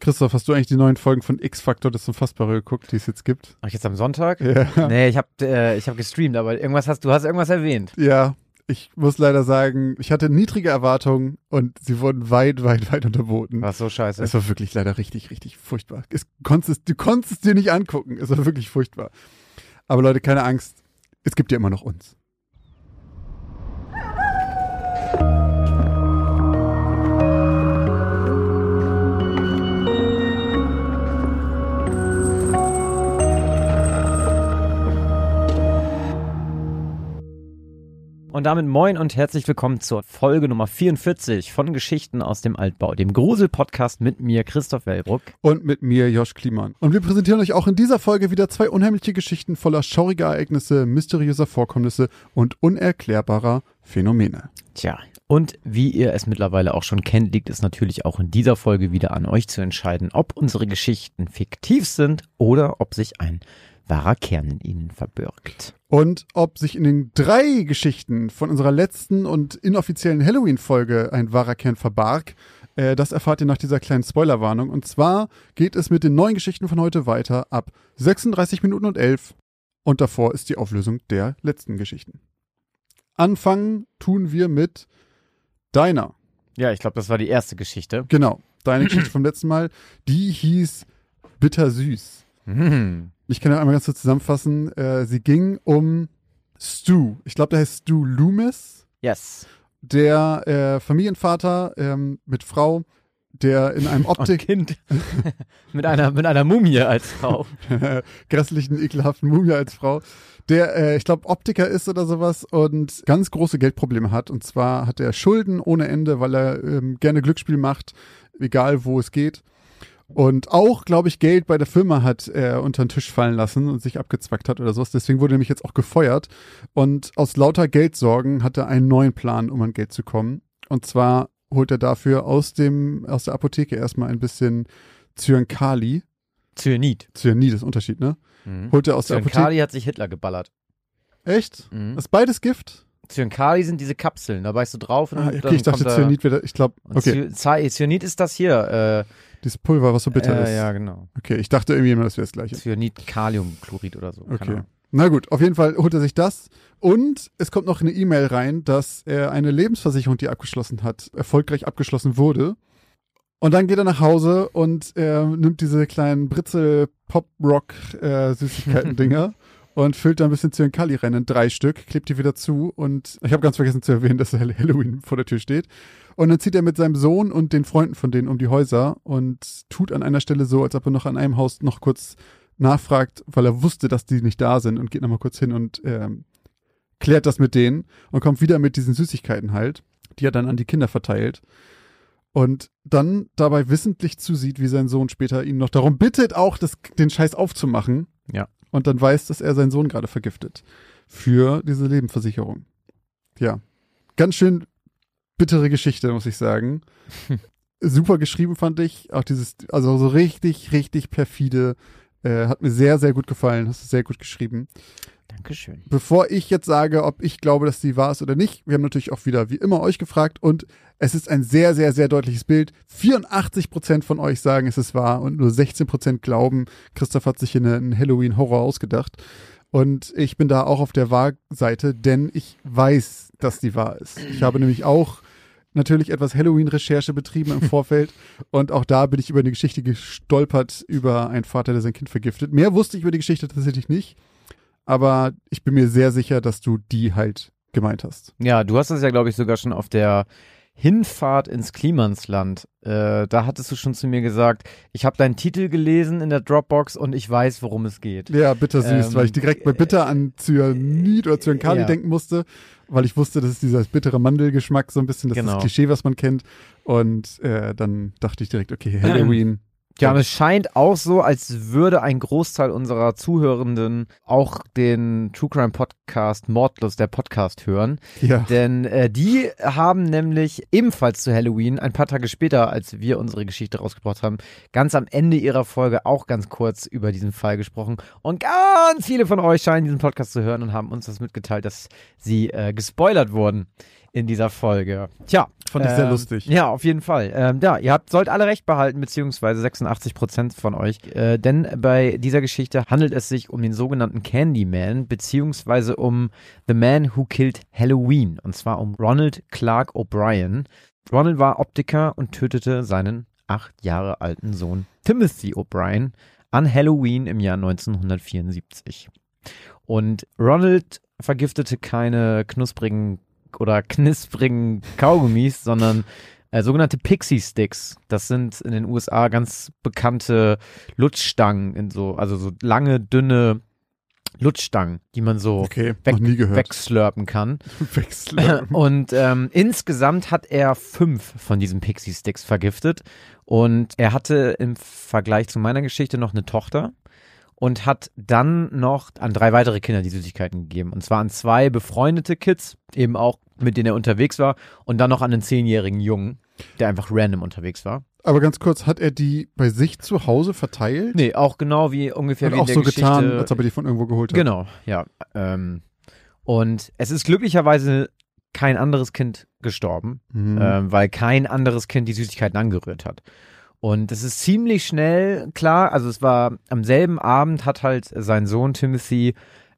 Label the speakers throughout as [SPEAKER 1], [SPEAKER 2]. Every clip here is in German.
[SPEAKER 1] Christoph, hast du eigentlich die neuen Folgen von X-Factor, das Unfassbare geguckt, die es jetzt gibt?
[SPEAKER 2] Ach, jetzt am Sonntag?
[SPEAKER 1] Ja.
[SPEAKER 2] Nee, ich habe äh, ich hab gestreamt, aber irgendwas hast du hast irgendwas erwähnt.
[SPEAKER 1] Ja, ich muss leider sagen, ich hatte niedrige Erwartungen und sie wurden weit, weit, weit unterboten.
[SPEAKER 2] War so scheiße.
[SPEAKER 1] Es war wirklich leider richtig, richtig furchtbar. Es konntest, du konntest es dir nicht angucken. Es war wirklich furchtbar. Aber Leute, keine Angst. Es gibt ja immer noch uns.
[SPEAKER 2] Und damit moin und herzlich willkommen zur Folge Nummer 44 von Geschichten aus dem Altbau, dem Grusel-Podcast mit mir, Christoph Wellbruck.
[SPEAKER 1] Und mit mir, Josh Kliemann. Und wir präsentieren euch auch in dieser Folge wieder zwei unheimliche Geschichten voller schauriger Ereignisse, mysteriöser Vorkommnisse und unerklärbarer Phänomene.
[SPEAKER 2] Tja, und wie ihr es mittlerweile auch schon kennt, liegt es natürlich auch in dieser Folge wieder an euch zu entscheiden, ob unsere Geschichten fiktiv sind oder ob sich ein wahrer Kern in ihnen verbirgt.
[SPEAKER 1] Und ob sich in den drei Geschichten von unserer letzten und inoffiziellen Halloween-Folge ein wahrer Kern verbarg, äh, das erfahrt ihr nach dieser kleinen Spoilerwarnung. Und zwar geht es mit den neuen Geschichten von heute weiter ab 36 Minuten und 11. Und davor ist die Auflösung der letzten Geschichten. Anfangen tun wir mit deiner.
[SPEAKER 2] Ja, ich glaube, das war die erste Geschichte.
[SPEAKER 1] Genau, deine Geschichte vom letzten Mal. Die hieß Bittersüß.
[SPEAKER 2] Hm.
[SPEAKER 1] Ich kann ja einmal ganz kurz zusammenfassen. Äh, sie ging um Stu. Ich glaube, der heißt Stu Loomis.
[SPEAKER 2] Yes.
[SPEAKER 1] Der äh, Familienvater ähm, mit Frau, der in einem
[SPEAKER 2] Und
[SPEAKER 1] Optik
[SPEAKER 2] Kind mit einer mit einer Mumie als Frau.
[SPEAKER 1] grässlichen, ekelhaften Mumie als Frau, der, äh, ich glaube, Optiker ist oder sowas und ganz große Geldprobleme hat. Und zwar hat er Schulden ohne Ende, weil er ähm, gerne Glücksspiel macht, egal wo es geht. Und auch, glaube ich, Geld bei der Firma hat er unter den Tisch fallen lassen und sich abgezwackt hat oder sowas. Deswegen wurde er nämlich jetzt auch gefeuert. Und aus lauter Geldsorgen hat er einen neuen Plan, um an Geld zu kommen. Und zwar holt er dafür aus dem, aus der Apotheke erstmal ein bisschen Zyankali.
[SPEAKER 2] Cyanid.
[SPEAKER 1] Cyanid ist Unterschied, ne?
[SPEAKER 2] Mhm.
[SPEAKER 1] Holt er aus der Apotheke.
[SPEAKER 2] Zyankali hat sich Hitler geballert.
[SPEAKER 1] Echt?
[SPEAKER 2] Mhm.
[SPEAKER 1] Ist beides Gift?
[SPEAKER 2] Zyankali sind diese Kapseln, da beißt du drauf und
[SPEAKER 1] Ah,
[SPEAKER 2] dann
[SPEAKER 1] okay, ich dachte Cyanid wieder, ich glaube, okay,
[SPEAKER 2] Cyanid ist das hier.
[SPEAKER 1] Dieses Pulver, was so bitter
[SPEAKER 2] äh,
[SPEAKER 1] ist.
[SPEAKER 2] Ja, genau.
[SPEAKER 1] Okay, ich dachte irgendwie immer, das wäre das gleiche.
[SPEAKER 2] Cyanid, Kaliumchlorid oder so.
[SPEAKER 1] Okay. Na gut, auf jeden Fall holt er sich das und es kommt noch eine E-Mail rein, dass er eine Lebensversicherung, die er abgeschlossen hat, erfolgreich abgeschlossen wurde. Und dann geht er nach Hause und er nimmt diese kleinen Britzel Pop Rock äh, und füllt da ein bisschen Zyankali rein in drei Stück, klebt die wieder zu und ich habe ganz vergessen zu erwähnen, dass Halloween vor der Tür steht. Und dann zieht er mit seinem Sohn und den Freunden von denen um die Häuser und tut an einer Stelle so, als ob er noch an einem Haus noch kurz nachfragt, weil er wusste, dass die nicht da sind und geht nochmal kurz hin und ähm, klärt das mit denen und kommt wieder mit diesen Süßigkeiten halt, die er dann an die Kinder verteilt. Und dann dabei wissentlich zusieht, wie sein Sohn später ihn noch darum bittet, auch das, den Scheiß aufzumachen.
[SPEAKER 2] Ja.
[SPEAKER 1] Und dann weiß, dass er seinen Sohn gerade vergiftet. Für diese Lebensversicherung. Ja. Ganz schön bittere Geschichte, muss ich sagen. Super geschrieben fand ich. Auch dieses, also so richtig, richtig perfide. Äh, hat mir sehr, sehr gut gefallen. Hast du sehr gut geschrieben.
[SPEAKER 2] Dankeschön.
[SPEAKER 1] Bevor ich jetzt sage, ob ich glaube, dass die wahr ist oder nicht, wir haben natürlich auch wieder wie immer euch gefragt und es ist ein sehr, sehr, sehr deutliches Bild. 84 Prozent von euch sagen, es ist wahr und nur 16 Prozent glauben, Christoph hat sich hier eine- einen Halloween-Horror ausgedacht. Und ich bin da auch auf der Wahrseite, denn ich weiß, dass die wahr ist. Ich habe nämlich auch natürlich etwas Halloween-Recherche betrieben im Vorfeld und auch da bin ich über eine Geschichte gestolpert über einen Vater, der sein Kind vergiftet. Mehr wusste ich über die Geschichte tatsächlich nicht aber ich bin mir sehr sicher, dass du die halt gemeint hast.
[SPEAKER 2] Ja, du hast es ja, glaube ich, sogar schon auf der Hinfahrt ins Klimansland. Äh, da hattest du schon zu mir gesagt, ich habe deinen Titel gelesen in der Dropbox und ich weiß, worum es geht.
[SPEAKER 1] Ja, bittersüß,
[SPEAKER 2] Ähm,
[SPEAKER 1] weil ich direkt bei Bitter an Cyanid oder Cyankali
[SPEAKER 2] ja.
[SPEAKER 1] denken musste, weil ich wusste, das ist dieser bittere Mandelgeschmack, so ein bisschen, das ist
[SPEAKER 2] Genau.
[SPEAKER 1] das Klischee, was man kennt. Und äh, dann dachte ich direkt, okay, Halloween.
[SPEAKER 2] Ja, und es scheint auch so, als würde ein Großteil unserer Zuhörenden auch den True Crime Podcast Mordlos, der Podcast, hören.
[SPEAKER 1] Ja.
[SPEAKER 2] Denn äh, die haben nämlich ebenfalls zu Halloween, ein paar Tage später, als wir unsere Geschichte rausgebracht haben, ganz am Ende ihrer Folge auch ganz kurz über diesen Fall gesprochen. Und ganz viele von euch scheinen diesen Podcast zu hören und haben uns das mitgeteilt, dass sie äh, gespoilert wurden. In dieser Folge. Tja.
[SPEAKER 1] Fand ich sehr
[SPEAKER 2] ähm,
[SPEAKER 1] lustig.
[SPEAKER 2] Ja, auf jeden Fall. Ähm, ja, ihr habt, sollt alle recht behalten, beziehungsweise 86 Prozent von euch. Äh, denn bei dieser Geschichte handelt es sich um den sogenannten Candyman, beziehungsweise um The Man Who Killed Halloween. Und zwar um Ronald Clark O'Brien. Ronald war Optiker und tötete seinen acht Jahre alten Sohn Timothy O'Brien an Halloween im Jahr 1974. Und Ronald vergiftete keine knusprigen oder knisprigen Kaugummis, sondern äh, sogenannte Pixie Sticks. Das sind in den USA ganz bekannte Lutschstangen in so, also so lange, dünne Lutschstangen, die man so
[SPEAKER 1] Okay,
[SPEAKER 2] weg, wegslurpen kann.
[SPEAKER 1] Wechsel.
[SPEAKER 2] Und ähm, insgesamt hat er fünf von diesen Pixie Sticks vergiftet. Und er hatte im Vergleich zu meiner Geschichte noch eine Tochter und hat dann noch an drei weitere Kinder die Süßigkeiten gegeben. Und zwar an zwei befreundete Kids, eben auch mit denen er unterwegs war, und dann noch an einen zehnjährigen Jungen, der einfach random unterwegs war.
[SPEAKER 1] Aber ganz kurz, hat er die bei sich zu Hause verteilt?
[SPEAKER 2] Nee, auch genau wie ungefähr
[SPEAKER 1] Hat
[SPEAKER 2] wie in
[SPEAKER 1] auch
[SPEAKER 2] der
[SPEAKER 1] so
[SPEAKER 2] Geschichte.
[SPEAKER 1] getan, als ob er die von irgendwo geholt hat.
[SPEAKER 2] Genau, ja. Ähm, und es ist glücklicherweise kein anderes Kind gestorben,
[SPEAKER 1] Mhm.
[SPEAKER 2] ähm, weil kein anderes Kind die Süßigkeiten angerührt hat. Und es ist ziemlich schnell klar, also es war am selben Abend hat halt sein Sohn Timothy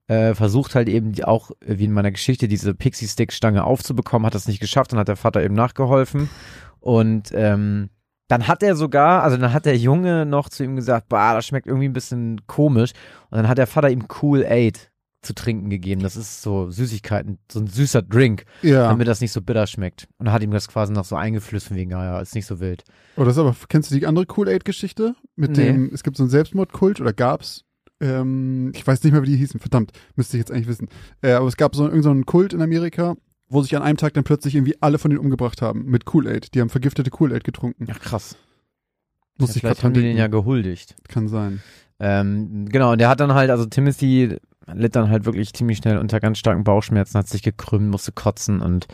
[SPEAKER 2] äh, versucht halt eben auch, wie in meiner Geschichte, diese Pixie-Stick-Stange aufzubekommen, hat das nicht geschafft, dann hat der Vater eben nachgeholfen. Und ähm, dann hat er sogar, also dann hat der Junge noch zu ihm gesagt, bah, das schmeckt irgendwie ein bisschen komisch. Und dann hat der Vater ihm Cool Aid zu trinken gegeben. Das ist so Süßigkeiten, so ein süßer Drink,
[SPEAKER 1] Ja.
[SPEAKER 2] damit das nicht so bitter schmeckt. Und dann hat ihm das quasi noch so eingeflüsst von wegen, naja, ist nicht so wild.
[SPEAKER 1] Oder ist aber, kennst du die andere Kool-Aid-Geschichte? Mit
[SPEAKER 2] Nee.
[SPEAKER 1] dem, es gibt so einen Selbstmordkult oder gab's? Ähm, ich weiß nicht mehr, wie die hießen. Verdammt, müsste ich jetzt eigentlich wissen. Äh, aber es gab so irgendeinen so einen Kult in Amerika, wo sich an einem Tag dann plötzlich irgendwie alle von denen umgebracht haben mit Kool-Aid. Die haben vergiftete Kool-Aid getrunken.
[SPEAKER 2] Ach krass.
[SPEAKER 1] Muss
[SPEAKER 2] ja,
[SPEAKER 1] ich
[SPEAKER 2] vielleicht
[SPEAKER 1] gerade
[SPEAKER 2] haben die den ja gehuldigt.
[SPEAKER 1] Kann sein.
[SPEAKER 2] Ähm, genau, und der hat dann halt, also Timothy litt dann halt wirklich ziemlich schnell unter ganz starken Bauchschmerzen, hat sich gekrümmt, musste kotzen und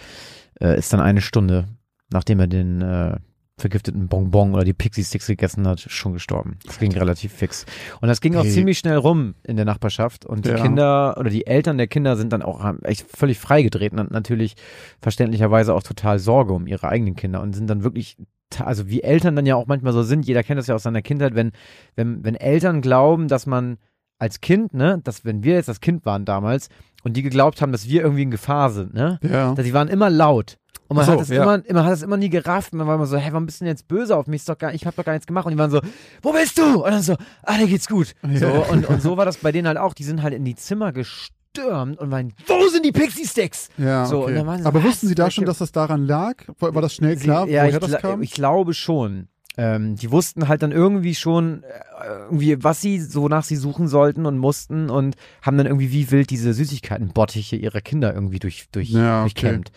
[SPEAKER 2] äh, ist dann eine Stunde, nachdem er den äh, vergifteten Bonbon oder die Pixie Sticks gegessen hat, schon gestorben. Das ging relativ fix. Und das ging auch
[SPEAKER 1] Hey.
[SPEAKER 2] ziemlich schnell rum in der Nachbarschaft und die
[SPEAKER 1] Ja.
[SPEAKER 2] Kinder oder die Eltern der Kinder sind dann auch echt völlig freigedreht und natürlich verständlicherweise auch total Sorge um ihre eigenen Kinder und sind dann wirklich also wie Eltern dann ja auch manchmal so sind, jeder kennt das ja aus seiner Kindheit, wenn, wenn, wenn Eltern glauben, dass man als Kind, ne, dass wenn wir jetzt das Kind waren damals und die geglaubt haben, dass wir irgendwie in Gefahr sind, ne,
[SPEAKER 1] Ja.
[SPEAKER 2] dass die waren immer laut. Und man
[SPEAKER 1] so,
[SPEAKER 2] hat es
[SPEAKER 1] ja.
[SPEAKER 2] immer, man hat es immer nie gerafft. Man war immer so, hey, warum bist du denn jetzt böse auf mich? Ist doch gar, ich habe doch gar nichts gemacht. Und die waren so, wo bist du? Und dann so, ah, dir geht's gut.
[SPEAKER 1] Ja.
[SPEAKER 2] So, und, und so war das bei denen halt auch. Die sind halt in die Zimmer gestürmt und waren, wo sind die Pixie Sticks?
[SPEAKER 1] Ja,
[SPEAKER 2] So,
[SPEAKER 1] okay.
[SPEAKER 2] so,
[SPEAKER 1] Aber wussten Sie da schon, dass das daran lag? War, war das schnell klar,
[SPEAKER 2] Sie, ja,
[SPEAKER 1] woher das kam?
[SPEAKER 2] ich glaube schon. Ähm, die wussten halt dann irgendwie schon, äh, irgendwie, was sie, wonach sie suchen sollten und mussten und haben dann irgendwie wie wild diese Süßigkeitenbottiche ihrer Kinder irgendwie durch, durch,
[SPEAKER 1] Ja, okay.
[SPEAKER 2] durchkämmt.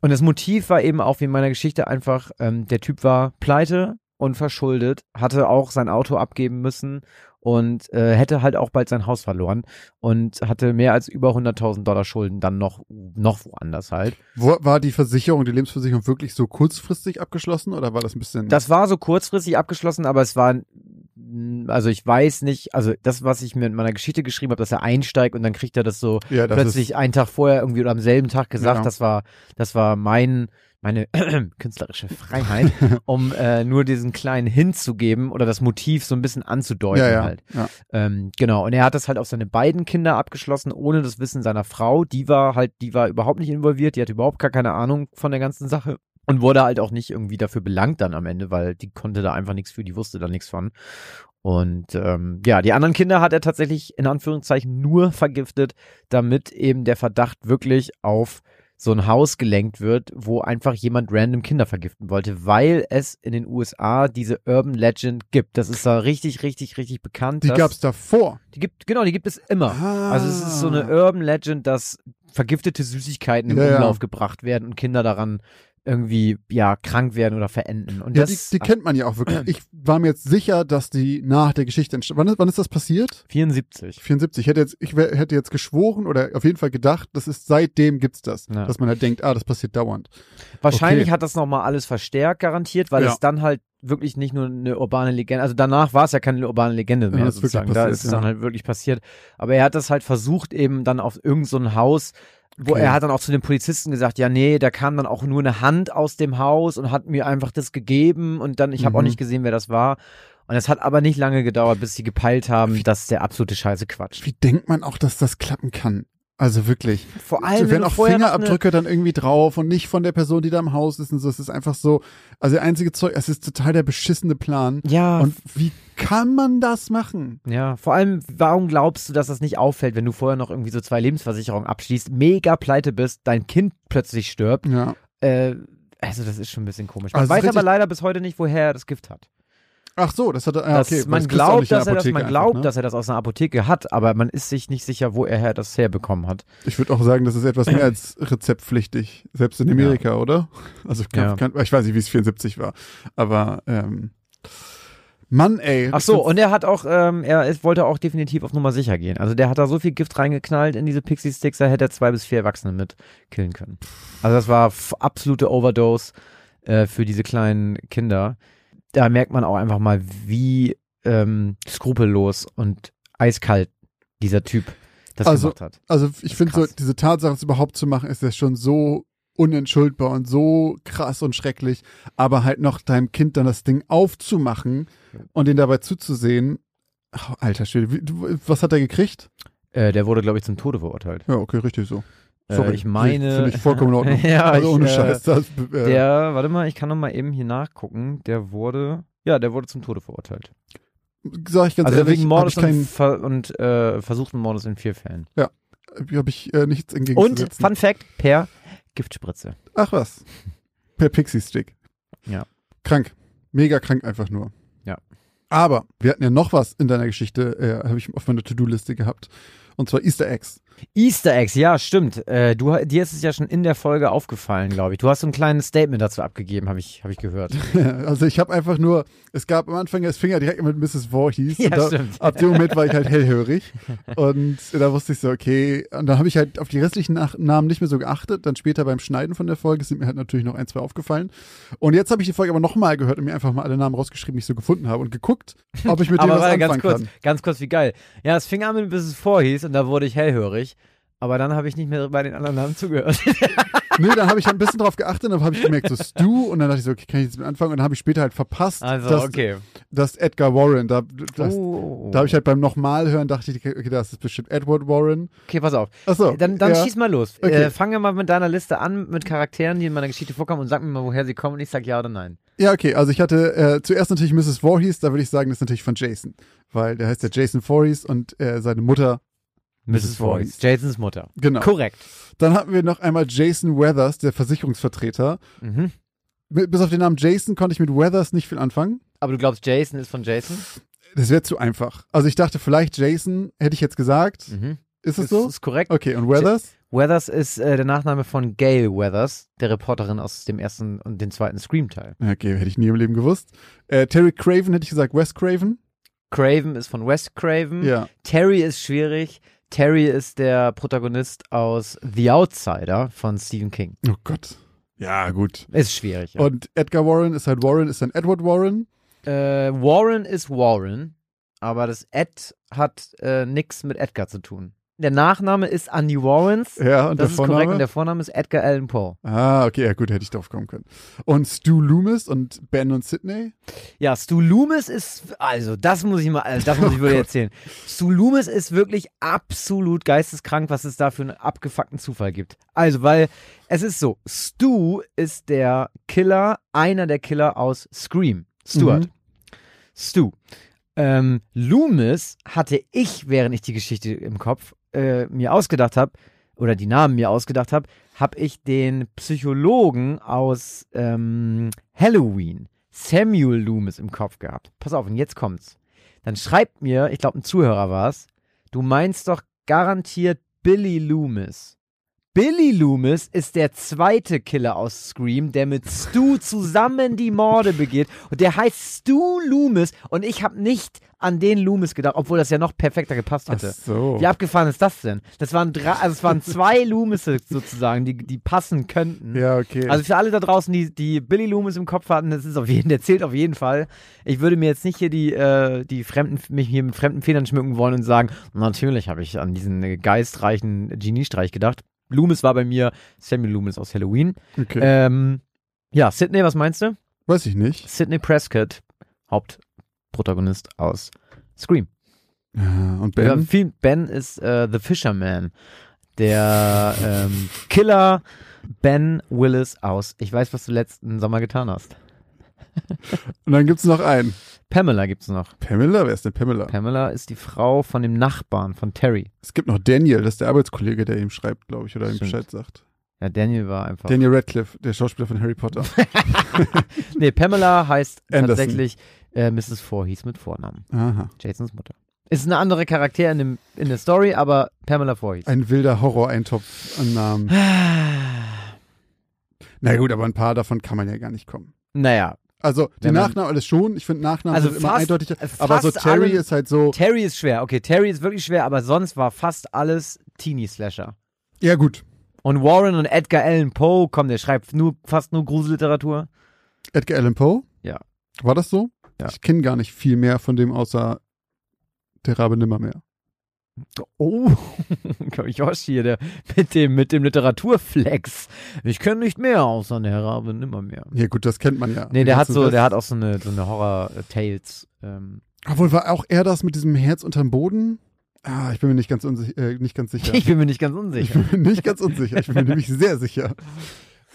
[SPEAKER 2] Und das Motiv war eben auch wie in meiner Geschichte einfach, ähm, der Typ war pleite und verschuldet, hatte auch sein Auto abgeben müssen und äh, hätte halt auch bald sein Haus verloren und hatte mehr als über 100.000 Dollar Schulden dann noch, noch woanders halt.
[SPEAKER 1] Wo, war die Versicherung, die Lebensversicherung wirklich so kurzfristig abgeschlossen oder war das ein bisschen?
[SPEAKER 2] Das war so kurzfristig abgeschlossen, aber es war, also ich weiß nicht, also das, was ich mir in meiner Geschichte geschrieben habe, dass er einsteigt und dann kriegt er das so
[SPEAKER 1] ja, das
[SPEAKER 2] plötzlich einen Tag vorher irgendwie oder am selben Tag gesagt,
[SPEAKER 1] Ja.
[SPEAKER 2] das war, das war mein, meine künstlerische Freiheit, um äh, nur diesen kleinen Hint zu geben oder das Motiv so ein bisschen anzudeuten
[SPEAKER 1] ja, ja,
[SPEAKER 2] halt.
[SPEAKER 1] ja.
[SPEAKER 2] Ähm, genau, und er hat das halt auf seine beiden Kinder abgeschlossen, ohne das Wissen seiner Frau. Die war halt, die war überhaupt nicht involviert, die hatte überhaupt gar keine Ahnung von der ganzen Sache und wurde halt auch nicht irgendwie dafür belangt dann am Ende, weil die konnte da einfach nichts für, die wusste da nichts von. Und ähm, ja, die anderen Kinder hat er tatsächlich in Anführungszeichen nur vergiftet, damit eben der Verdacht wirklich auf so ein Haus gelenkt wird, wo einfach jemand random Kinder vergiften wollte, weil es in den USA diese Urban Legend gibt. Das ist da richtig, richtig, richtig bekannt.
[SPEAKER 1] Die
[SPEAKER 2] dass-
[SPEAKER 1] gab's davor.
[SPEAKER 2] die gibt, genau, die gibt es immer.
[SPEAKER 1] Ah.
[SPEAKER 2] Also es ist so eine Urban Legend, dass vergiftete Süßigkeiten im
[SPEAKER 1] Ja, ja.
[SPEAKER 2] Umlauf gebracht werden und Kinder daran irgendwie, ja, krank werden oder verenden. Und
[SPEAKER 1] Ja,
[SPEAKER 2] das,
[SPEAKER 1] die, die kennt man ja auch wirklich. Ich war mir jetzt sicher, dass die nach der Geschichte entstand. Wann, ist- wann ist das passiert?
[SPEAKER 2] 74.
[SPEAKER 1] 74. Ich hätte jetzt, ich wär, hätte jetzt geschworen oder auf jeden Fall gedacht, das ist seitdem gibt's das.
[SPEAKER 2] Ja.
[SPEAKER 1] Dass man halt denkt, ah, das passiert dauernd.
[SPEAKER 2] Wahrscheinlich
[SPEAKER 1] Okay.
[SPEAKER 2] hat das nochmal alles verstärkt, garantiert, weil
[SPEAKER 1] Ja.
[SPEAKER 2] es dann halt wirklich nicht nur eine urbane Legende, also danach war es ja keine urbane Legende mehr
[SPEAKER 1] Ja,
[SPEAKER 2] sozusagen, da
[SPEAKER 1] passiert,
[SPEAKER 2] ist es dann halt wirklich passiert. Aber er hat das halt versucht eben dann auf irgend so ein Haus Wo
[SPEAKER 1] Okay.
[SPEAKER 2] er hat dann auch zu den Polizisten gesagt, ja, nee, da kam dann auch nur eine Hand aus dem Haus und hat mir einfach das gegeben und dann, ich habe auch
[SPEAKER 1] Mhm.
[SPEAKER 2] nicht gesehen, wer das war. Und es hat aber nicht lange gedauert, bis sie gepeilt haben, dass der absolute Scheiße Quatsch.
[SPEAKER 1] Wie denkt man auch, dass das klappen kann? Also wirklich.
[SPEAKER 2] Vor allem, wenn
[SPEAKER 1] auch Fingerabdrücke dann irgendwie drauf und nicht von der Person, die da im Haus ist und so. Es ist einfach so, also der einzige Zeug, es ist total der beschissene Plan.
[SPEAKER 2] Ja,
[SPEAKER 1] Und wie kann man das machen?
[SPEAKER 2] ja, vor allem, warum glaubst du, dass das nicht auffällt, wenn du vorher noch irgendwie so zwei Lebensversicherungen abschließt, mega pleite bist, dein Kind plötzlich stirbt?
[SPEAKER 1] Ja.
[SPEAKER 2] Äh, also das ist schon ein bisschen komisch. Man
[SPEAKER 1] Also
[SPEAKER 2] weiß aber leider bis heute nicht, woher er das Gift hat.
[SPEAKER 1] Ach so, das hat er, ja,
[SPEAKER 2] Das,
[SPEAKER 1] okay.
[SPEAKER 2] man glaubt, dass er das, man
[SPEAKER 1] einfach,
[SPEAKER 2] glaubt,
[SPEAKER 1] ne?
[SPEAKER 2] dass er das aus einer Apotheke hat, aber man ist sich nicht sicher, wo er das herbekommen hat.
[SPEAKER 1] Ich würde auch sagen, das ist etwas mehr als rezeptpflichtig, selbst in Amerika, oder? Also kann,
[SPEAKER 2] Ja.
[SPEAKER 1] kann, ich weiß nicht, wie es 74 war, aber ähm, Mann, ey.
[SPEAKER 2] Ach so, und er hat auch, ähm, er wollte auch definitiv auf Nummer sicher gehen. Also der hat da so viel Gift reingeknallt in diese Pixie-Sticks, da hätte er zwei bis vier Erwachsene mit killen können. Also das war absolute Overdose äh, für diese kleinen Kinder. Da merkt man auch einfach mal, wie ähm, skrupellos und eiskalt dieser Typ das
[SPEAKER 1] Also,
[SPEAKER 2] gemacht hat.
[SPEAKER 1] Also ich finde so, diese Tatsache, es überhaupt zu machen, ist ja schon so unentschuldbar und so krass und schrecklich, aber halt noch deinem Kind dann das Ding aufzumachen und den dabei zuzusehen. Oh, alter Schwede, was hat er gekriegt?
[SPEAKER 2] Äh, der wurde, glaube ich, zum Tode verurteilt.
[SPEAKER 1] Ja, okay, richtig so.
[SPEAKER 2] Äh,
[SPEAKER 1] Sorry,
[SPEAKER 2] ich meine.
[SPEAKER 1] Finde ich vollkommen in Ordnung.
[SPEAKER 2] ja,
[SPEAKER 1] also
[SPEAKER 2] ich,
[SPEAKER 1] ohne
[SPEAKER 2] äh,
[SPEAKER 1] Scheiß. Das, äh,
[SPEAKER 2] Der, warte mal, ich kann noch mal eben hier nachgucken. Der wurde, ja, der wurde zum Tode verurteilt.
[SPEAKER 1] sag ich ganz
[SPEAKER 2] also
[SPEAKER 1] ehrlich,
[SPEAKER 2] wegen
[SPEAKER 1] habe
[SPEAKER 2] Mordes
[SPEAKER 1] ich,
[SPEAKER 2] und, Ver und äh, versuchten Mordes in vier Fällen.
[SPEAKER 1] hab ich äh, nichts
[SPEAKER 2] Und
[SPEAKER 1] entgegenzusetzen.
[SPEAKER 2] Fun Fact, per Giftspritze.
[SPEAKER 1] Ach was. Per Pixie-Stick.
[SPEAKER 2] Ja.
[SPEAKER 1] Krank. Mega krank einfach nur.
[SPEAKER 2] Ja.
[SPEAKER 1] Aber wir hatten ja noch was in deiner Geschichte, äh, habe ich auf meiner To-Do-Liste gehabt. Und zwar Easter Eggs.
[SPEAKER 2] Easter Eggs, ja, stimmt. Äh, du, dir ist es ja schon in der Folge aufgefallen, glaube ich. Du hast so ein kleines Statement dazu abgegeben, habe ich, hab ich gehört.
[SPEAKER 1] also ich habe einfach nur, es gab am Anfang, es fing ja direkt mit Mrs. Voorhees.
[SPEAKER 2] Ja,
[SPEAKER 1] und da,
[SPEAKER 2] stimmt.
[SPEAKER 1] Ab dem Moment war ich halt hellhörig. und da wusste ich so, okay. Und dann habe ich halt auf die restlichen Nach Namen nicht mehr so geachtet. Dann später beim Schneiden von der Folge sind mir halt natürlich noch ein, zwei aufgefallen. Und jetzt habe ich die Folge aber nochmal gehört und mir einfach mal alle Namen rausgeschrieben, die ich so gefunden habe und geguckt, ob ich mit denen was
[SPEAKER 2] warte,
[SPEAKER 1] anfangen
[SPEAKER 2] ganz kurz,
[SPEAKER 1] kann.
[SPEAKER 2] ganz kurz, wie geil. Ja, es fing an mit bis es vorhieß und da wurde ich hellhörig. Aber dann habe ich nicht mehr bei den anderen Namen zugehört.
[SPEAKER 1] Nee, dann habe ich ein bisschen drauf geachtet, dann habe ich gemerkt, so Stu und dann dachte ich so, okay, kann ich jetzt mit anfangen? Und dann habe ich später halt verpasst,
[SPEAKER 2] Also,
[SPEAKER 1] dass,
[SPEAKER 2] okay.
[SPEAKER 1] dass Edgar Warren, da, das,
[SPEAKER 2] Oh.
[SPEAKER 1] da habe ich halt beim nochmal hören, dachte ich, okay, das ist bestimmt Edward Warren.
[SPEAKER 2] Okay, pass auf.
[SPEAKER 1] Achso.
[SPEAKER 2] Dann, dann
[SPEAKER 1] ja.
[SPEAKER 2] schieß mal los.
[SPEAKER 1] Okay.
[SPEAKER 2] Äh, fangen wir mal mit deiner Liste an, mit Charakteren, die in meiner Geschichte vorkommen und sag mir mal, woher sie kommen und ich sag ja oder nein.
[SPEAKER 1] Ja, okay, also ich hatte äh, zuerst natürlich Mrs. Voorhees, da würde ich sagen, das ist natürlich von Jason, weil der heißt ja Jason Voorhees und äh, seine Mutter,
[SPEAKER 2] Mrs. Voorhees. Jasons Mutter.
[SPEAKER 1] genau.
[SPEAKER 2] Korrekt.
[SPEAKER 1] Dann hatten wir noch einmal Jason Weathers, der Versicherungsvertreter.
[SPEAKER 2] Mhm.
[SPEAKER 1] Bis auf den Namen Jason konnte ich mit Weathers nicht viel anfangen.
[SPEAKER 2] Aber du glaubst, Jason ist von Jason?
[SPEAKER 1] Das wäre zu einfach. Also ich dachte vielleicht Jason, hätte ich jetzt gesagt.
[SPEAKER 2] Mhm.
[SPEAKER 1] Ist es so?
[SPEAKER 2] ist korrekt.
[SPEAKER 1] Okay, und Weathers?
[SPEAKER 2] Weathers ist äh, der Nachname von Gail Weathers, der Reporterin aus dem ersten und dem zweiten Scream-Teil.
[SPEAKER 1] Okay, hätte ich nie im Leben gewusst. Äh, Terry Craven hätte ich gesagt, Wes Craven.
[SPEAKER 2] Craven ist von Wes Craven.
[SPEAKER 1] Ja.
[SPEAKER 2] Terry ist schwierig. Terry ist der Protagonist aus The Outsider von Stephen King.
[SPEAKER 1] Oh Gott. Ja, gut.
[SPEAKER 2] Ist schwierig. Ja.
[SPEAKER 1] Und Edgar Warren ist halt Warren, ist dann Edward Warren.
[SPEAKER 2] Äh, Warren ist Warren, aber das Ed hat äh, nichts mit Edgar zu tun. Der Nachname ist Andy Warrens.
[SPEAKER 1] Ja, und
[SPEAKER 2] das
[SPEAKER 1] der
[SPEAKER 2] ist
[SPEAKER 1] Vorname?
[SPEAKER 2] korrekt und der Vorname ist Edgar Allan Poe.
[SPEAKER 1] Ah, okay, ja gut, hätte ich drauf kommen können. Und Stu Loomis und Ben und Sidney.
[SPEAKER 2] Ja, Stu Loomis ist, also das muss ich mal, also das muss ich
[SPEAKER 1] Oh
[SPEAKER 2] wirklich
[SPEAKER 1] Gott.
[SPEAKER 2] erzählen. Stu Loomis ist wirklich absolut geisteskrank, was es da für einen abgefuckten Zufall gibt. Also, weil es ist so, Stu ist der Killer, einer der Killer aus Scream. Stuart.
[SPEAKER 1] Mhm.
[SPEAKER 2] Stu. Ähm, Loomis hatte ich, während ich die Geschichte im Kopf äh, mir ausgedacht habe, oder die Namen mir ausgedacht habe, habe ich den Psychologen aus ähm, Halloween, Samuel Loomis, im Kopf gehabt. Pass auf, und jetzt kommt's. Dann schreibt mir, ich glaube, ein Zuhörer war's, du meinst doch garantiert Billy Loomis. Billy Loomis ist der zweite Killer aus Scream, der mit Stu zusammen die Morde begeht. Und der heißt Stu Loomis. Und ich habe nicht an den Loomis gedacht, obwohl das ja noch perfekter gepasst
[SPEAKER 1] Ach
[SPEAKER 2] hätte.
[SPEAKER 1] so.
[SPEAKER 2] Wie abgefahren ist das denn? Das waren drei, also es waren zwei Loomisse sozusagen, die, die passen könnten.
[SPEAKER 1] Ja, okay.
[SPEAKER 2] Also für alle da draußen, die, die Billy Loomis im Kopf hatten, das ist auf jeden, der zählt auf jeden Fall. Ich würde mir jetzt nicht hier die, äh, die Fremden, mich hier mit fremden Federn schmücken wollen und sagen, natürlich habe ich an diesen geistreichen Geniestreich gedacht. Loomis war bei mir Samuel Loomis aus Halloween.
[SPEAKER 1] Okay.
[SPEAKER 2] Ähm, ja, Sydney, was meinst du?
[SPEAKER 1] Weiß ich nicht.
[SPEAKER 2] Sidney Prescott, Hauptprotagonist aus Scream.
[SPEAKER 1] Ja, und
[SPEAKER 2] Ja,
[SPEAKER 1] Ben?
[SPEAKER 2] viel, ben ist äh, The Fisherman. Der ähm, Killer Ben Willis aus Ich weiß, was du letzten Sommer getan hast.
[SPEAKER 1] Und dann gibt's noch einen.
[SPEAKER 2] Pamela gibt's noch.
[SPEAKER 1] Pamela? Wer ist denn Pamela?
[SPEAKER 2] Pamela ist die Frau von dem Nachbarn von Terry.
[SPEAKER 1] Es gibt noch Daniel, das ist der Arbeitskollege, der ihm schreibt, glaube ich, oder ihm
[SPEAKER 2] Stimmt.
[SPEAKER 1] Bescheid sagt.
[SPEAKER 2] Ja, Daniel war einfach.
[SPEAKER 1] Daniel Radcliffe, der Schauspieler von Harry Potter.
[SPEAKER 2] nee, Pamela heißt
[SPEAKER 1] Anderson.
[SPEAKER 2] tatsächlich äh, Mrs. Voorhees mit Vornamen.
[SPEAKER 1] Aha.
[SPEAKER 2] Jasons Mutter. Ist eine andere Charakter in, dem, in der Story, aber Pamela Voorhees.
[SPEAKER 1] Ein wilder Horror-Eintopf an Namen. Na gut, aber ein paar davon kann man ja gar nicht kommen.
[SPEAKER 2] naja,
[SPEAKER 1] Also, die Nachnamen alles schon. Ich finde Nachnamen
[SPEAKER 2] Also
[SPEAKER 1] sind immer
[SPEAKER 2] fast-
[SPEAKER 1] eindeutiger.
[SPEAKER 2] fast
[SPEAKER 1] Aber so Terry
[SPEAKER 2] alle-
[SPEAKER 1] ist halt so.
[SPEAKER 2] Terry ist schwer. Okay, Terry ist wirklich schwer, aber sonst war fast alles Teenie-Slasher.
[SPEAKER 1] Ja, gut.
[SPEAKER 2] Und Warren und Edgar Allan Poe, komm, der schreibt nur, fast nur Gruselliteratur.
[SPEAKER 1] Edgar Allan Poe?
[SPEAKER 2] Ja.
[SPEAKER 1] War das so?
[SPEAKER 2] Ja.
[SPEAKER 1] Ich kenne gar nicht viel mehr von dem außer der Rabe Nimmermehr.
[SPEAKER 2] Oh, Josh hier, der mit dem, mit dem Literaturflex. Ich kenne nicht mehr außer der Rabe nimmer mehr.
[SPEAKER 1] Ja, gut, das kennt man ja.
[SPEAKER 2] Nee, der hat so, der hat auch so eine, so eine Horror-Tales. Ähm.
[SPEAKER 1] Obwohl, war auch er das mit diesem Herz unterm Boden? Ah, ich bin mir nicht ganz, unsicher, äh, nicht ganz sicher.
[SPEAKER 2] Ich bin mir nicht ganz
[SPEAKER 1] Ich
[SPEAKER 2] unsicher.
[SPEAKER 1] bin mir nicht ganz unsicher. Ich bin mir nämlich sehr sicher.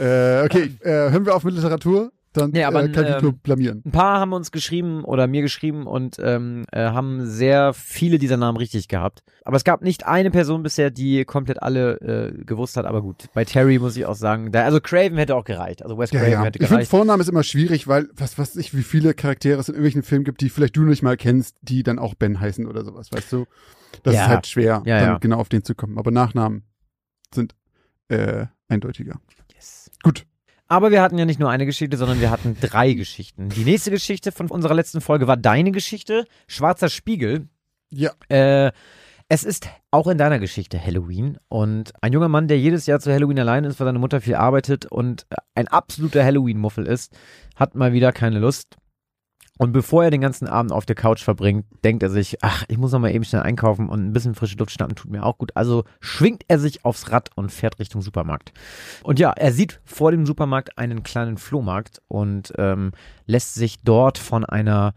[SPEAKER 1] Äh, okay, äh, hören wir auf mit Literatur. Dann
[SPEAKER 2] Nee, aber
[SPEAKER 1] äh, kann ich
[SPEAKER 2] ähm,
[SPEAKER 1] nur blamieren.
[SPEAKER 2] Ein paar haben uns geschrieben oder mir geschrieben und ähm, äh, haben sehr viele dieser Namen richtig gehabt. Aber es gab nicht eine Person bisher, die komplett alle äh, gewusst hat. Aber gut, bei Terry muss ich auch sagen, da, also Craven hätte auch gereicht. Also Wes
[SPEAKER 1] Ja,
[SPEAKER 2] Craven
[SPEAKER 1] ja.
[SPEAKER 2] hätte
[SPEAKER 1] Ich finde,
[SPEAKER 2] gereicht.
[SPEAKER 1] Vorname ist immer schwierig, weil was weiß ich, wie viele Charaktere es in irgendwelchen Filmen gibt, die vielleicht du nicht mal kennst, die dann auch Ben heißen oder sowas, weißt du? Das
[SPEAKER 2] Ja.
[SPEAKER 1] ist halt schwer, dann genau auf den zu kommen. Aber Nachnamen sind äh, eindeutiger.
[SPEAKER 2] Yes.
[SPEAKER 1] Gut.
[SPEAKER 2] Aber wir hatten ja nicht nur eine Geschichte, sondern wir hatten drei Geschichten. Die nächste Geschichte von unserer letzten Folge war deine Geschichte, Schwarzer Spiegel.
[SPEAKER 1] Ja.
[SPEAKER 2] Äh, es ist auch in deiner Geschichte Halloween und ein junger Mann, der jedes Jahr zu Halloween allein ist, weil seine Mutter viel arbeitet und ein absoluter Halloween-Muffel ist, hat mal wieder keine Lust. Und bevor er den ganzen Abend auf der Couch verbringt, denkt er sich, ach, ich muss noch mal eben schnell einkaufen und ein bisschen frische Luft schnappen tut mir auch gut. Also schwingt er sich aufs Rad und fährt Richtung Supermarkt. Und ja, er sieht vor dem Supermarkt einen kleinen Flohmarkt und ähm, lässt sich dort von einer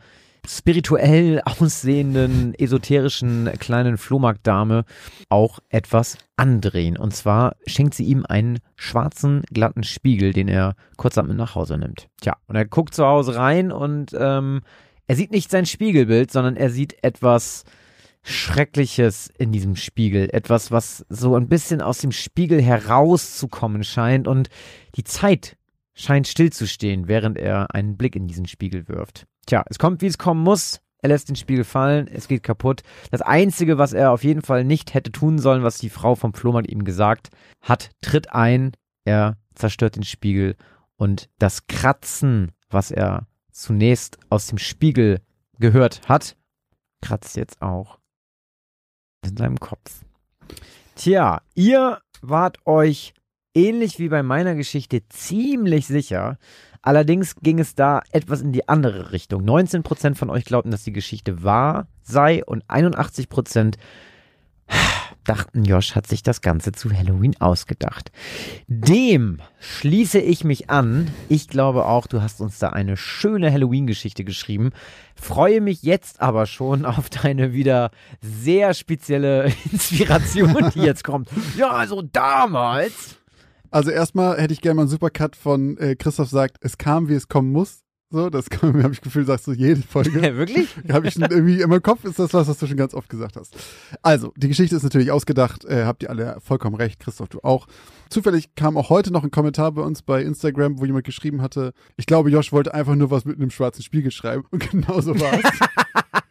[SPEAKER 2] spirituell aussehenden, esoterischen kleinen Flohmarktdame auch etwas andrehen. Und zwar schenkt sie ihm einen schwarzen, glatten Spiegel, den er kurzerhand mit nach Hause nimmt. Tja, und er guckt zu Hause rein und ähm, er sieht nicht sein Spiegelbild, sondern er sieht etwas Schreckliches in diesem Spiegel. Etwas, was so ein bisschen aus dem Spiegel herauszukommen scheint und die Zeit scheint stillzustehen, während er einen Blick in diesen Spiegel wirft. Tja, es kommt, wie es kommen muss. Er lässt den Spiegel fallen, es geht kaputt. Das Einzige, was er auf jeden Fall nicht hätte tun sollen, was die Frau vom Flohmarkt ihm gesagt hat, tritt ein, er zerstört den Spiegel und das Kratzen, was er zunächst aus dem Spiegel gehört hat, kratzt jetzt auch in seinem Kopf. Tja, ihr wart euch ähnlich wie bei meiner Geschichte ziemlich sicher. Allerdings ging es da etwas in die andere Richtung. 19% von euch glaubten, dass die Geschichte wahr sei und 81% dachten, Josh hat sich das Ganze zu Halloween ausgedacht. Dem schließe ich mich an. Ich glaube auch, du hast uns da eine schöne Halloween-Geschichte geschrieben. Freue mich jetzt aber schon auf deine wieder sehr spezielle Inspiration, die jetzt kommt. Ja, also damals.
[SPEAKER 1] Also erstmal hätte ich gerne mal einen Supercut von äh, Christoph sagt, es kam, wie es kommen muss. So, das habe ich Gefühl, sagst du jede Folge.
[SPEAKER 2] Wirklich?
[SPEAKER 1] habe ich irgendwie in meinem Kopf, ist das was, was du schon ganz oft gesagt hast. Also, die Geschichte ist natürlich ausgedacht, äh, habt ihr alle vollkommen recht, Christoph, du auch. Zufällig kam auch heute noch ein Kommentar bei uns bei Instagram, wo jemand geschrieben hatte, ich glaube, Josh wollte einfach nur was mit einem schwarzen Spiegel schreiben. Und genau so war es.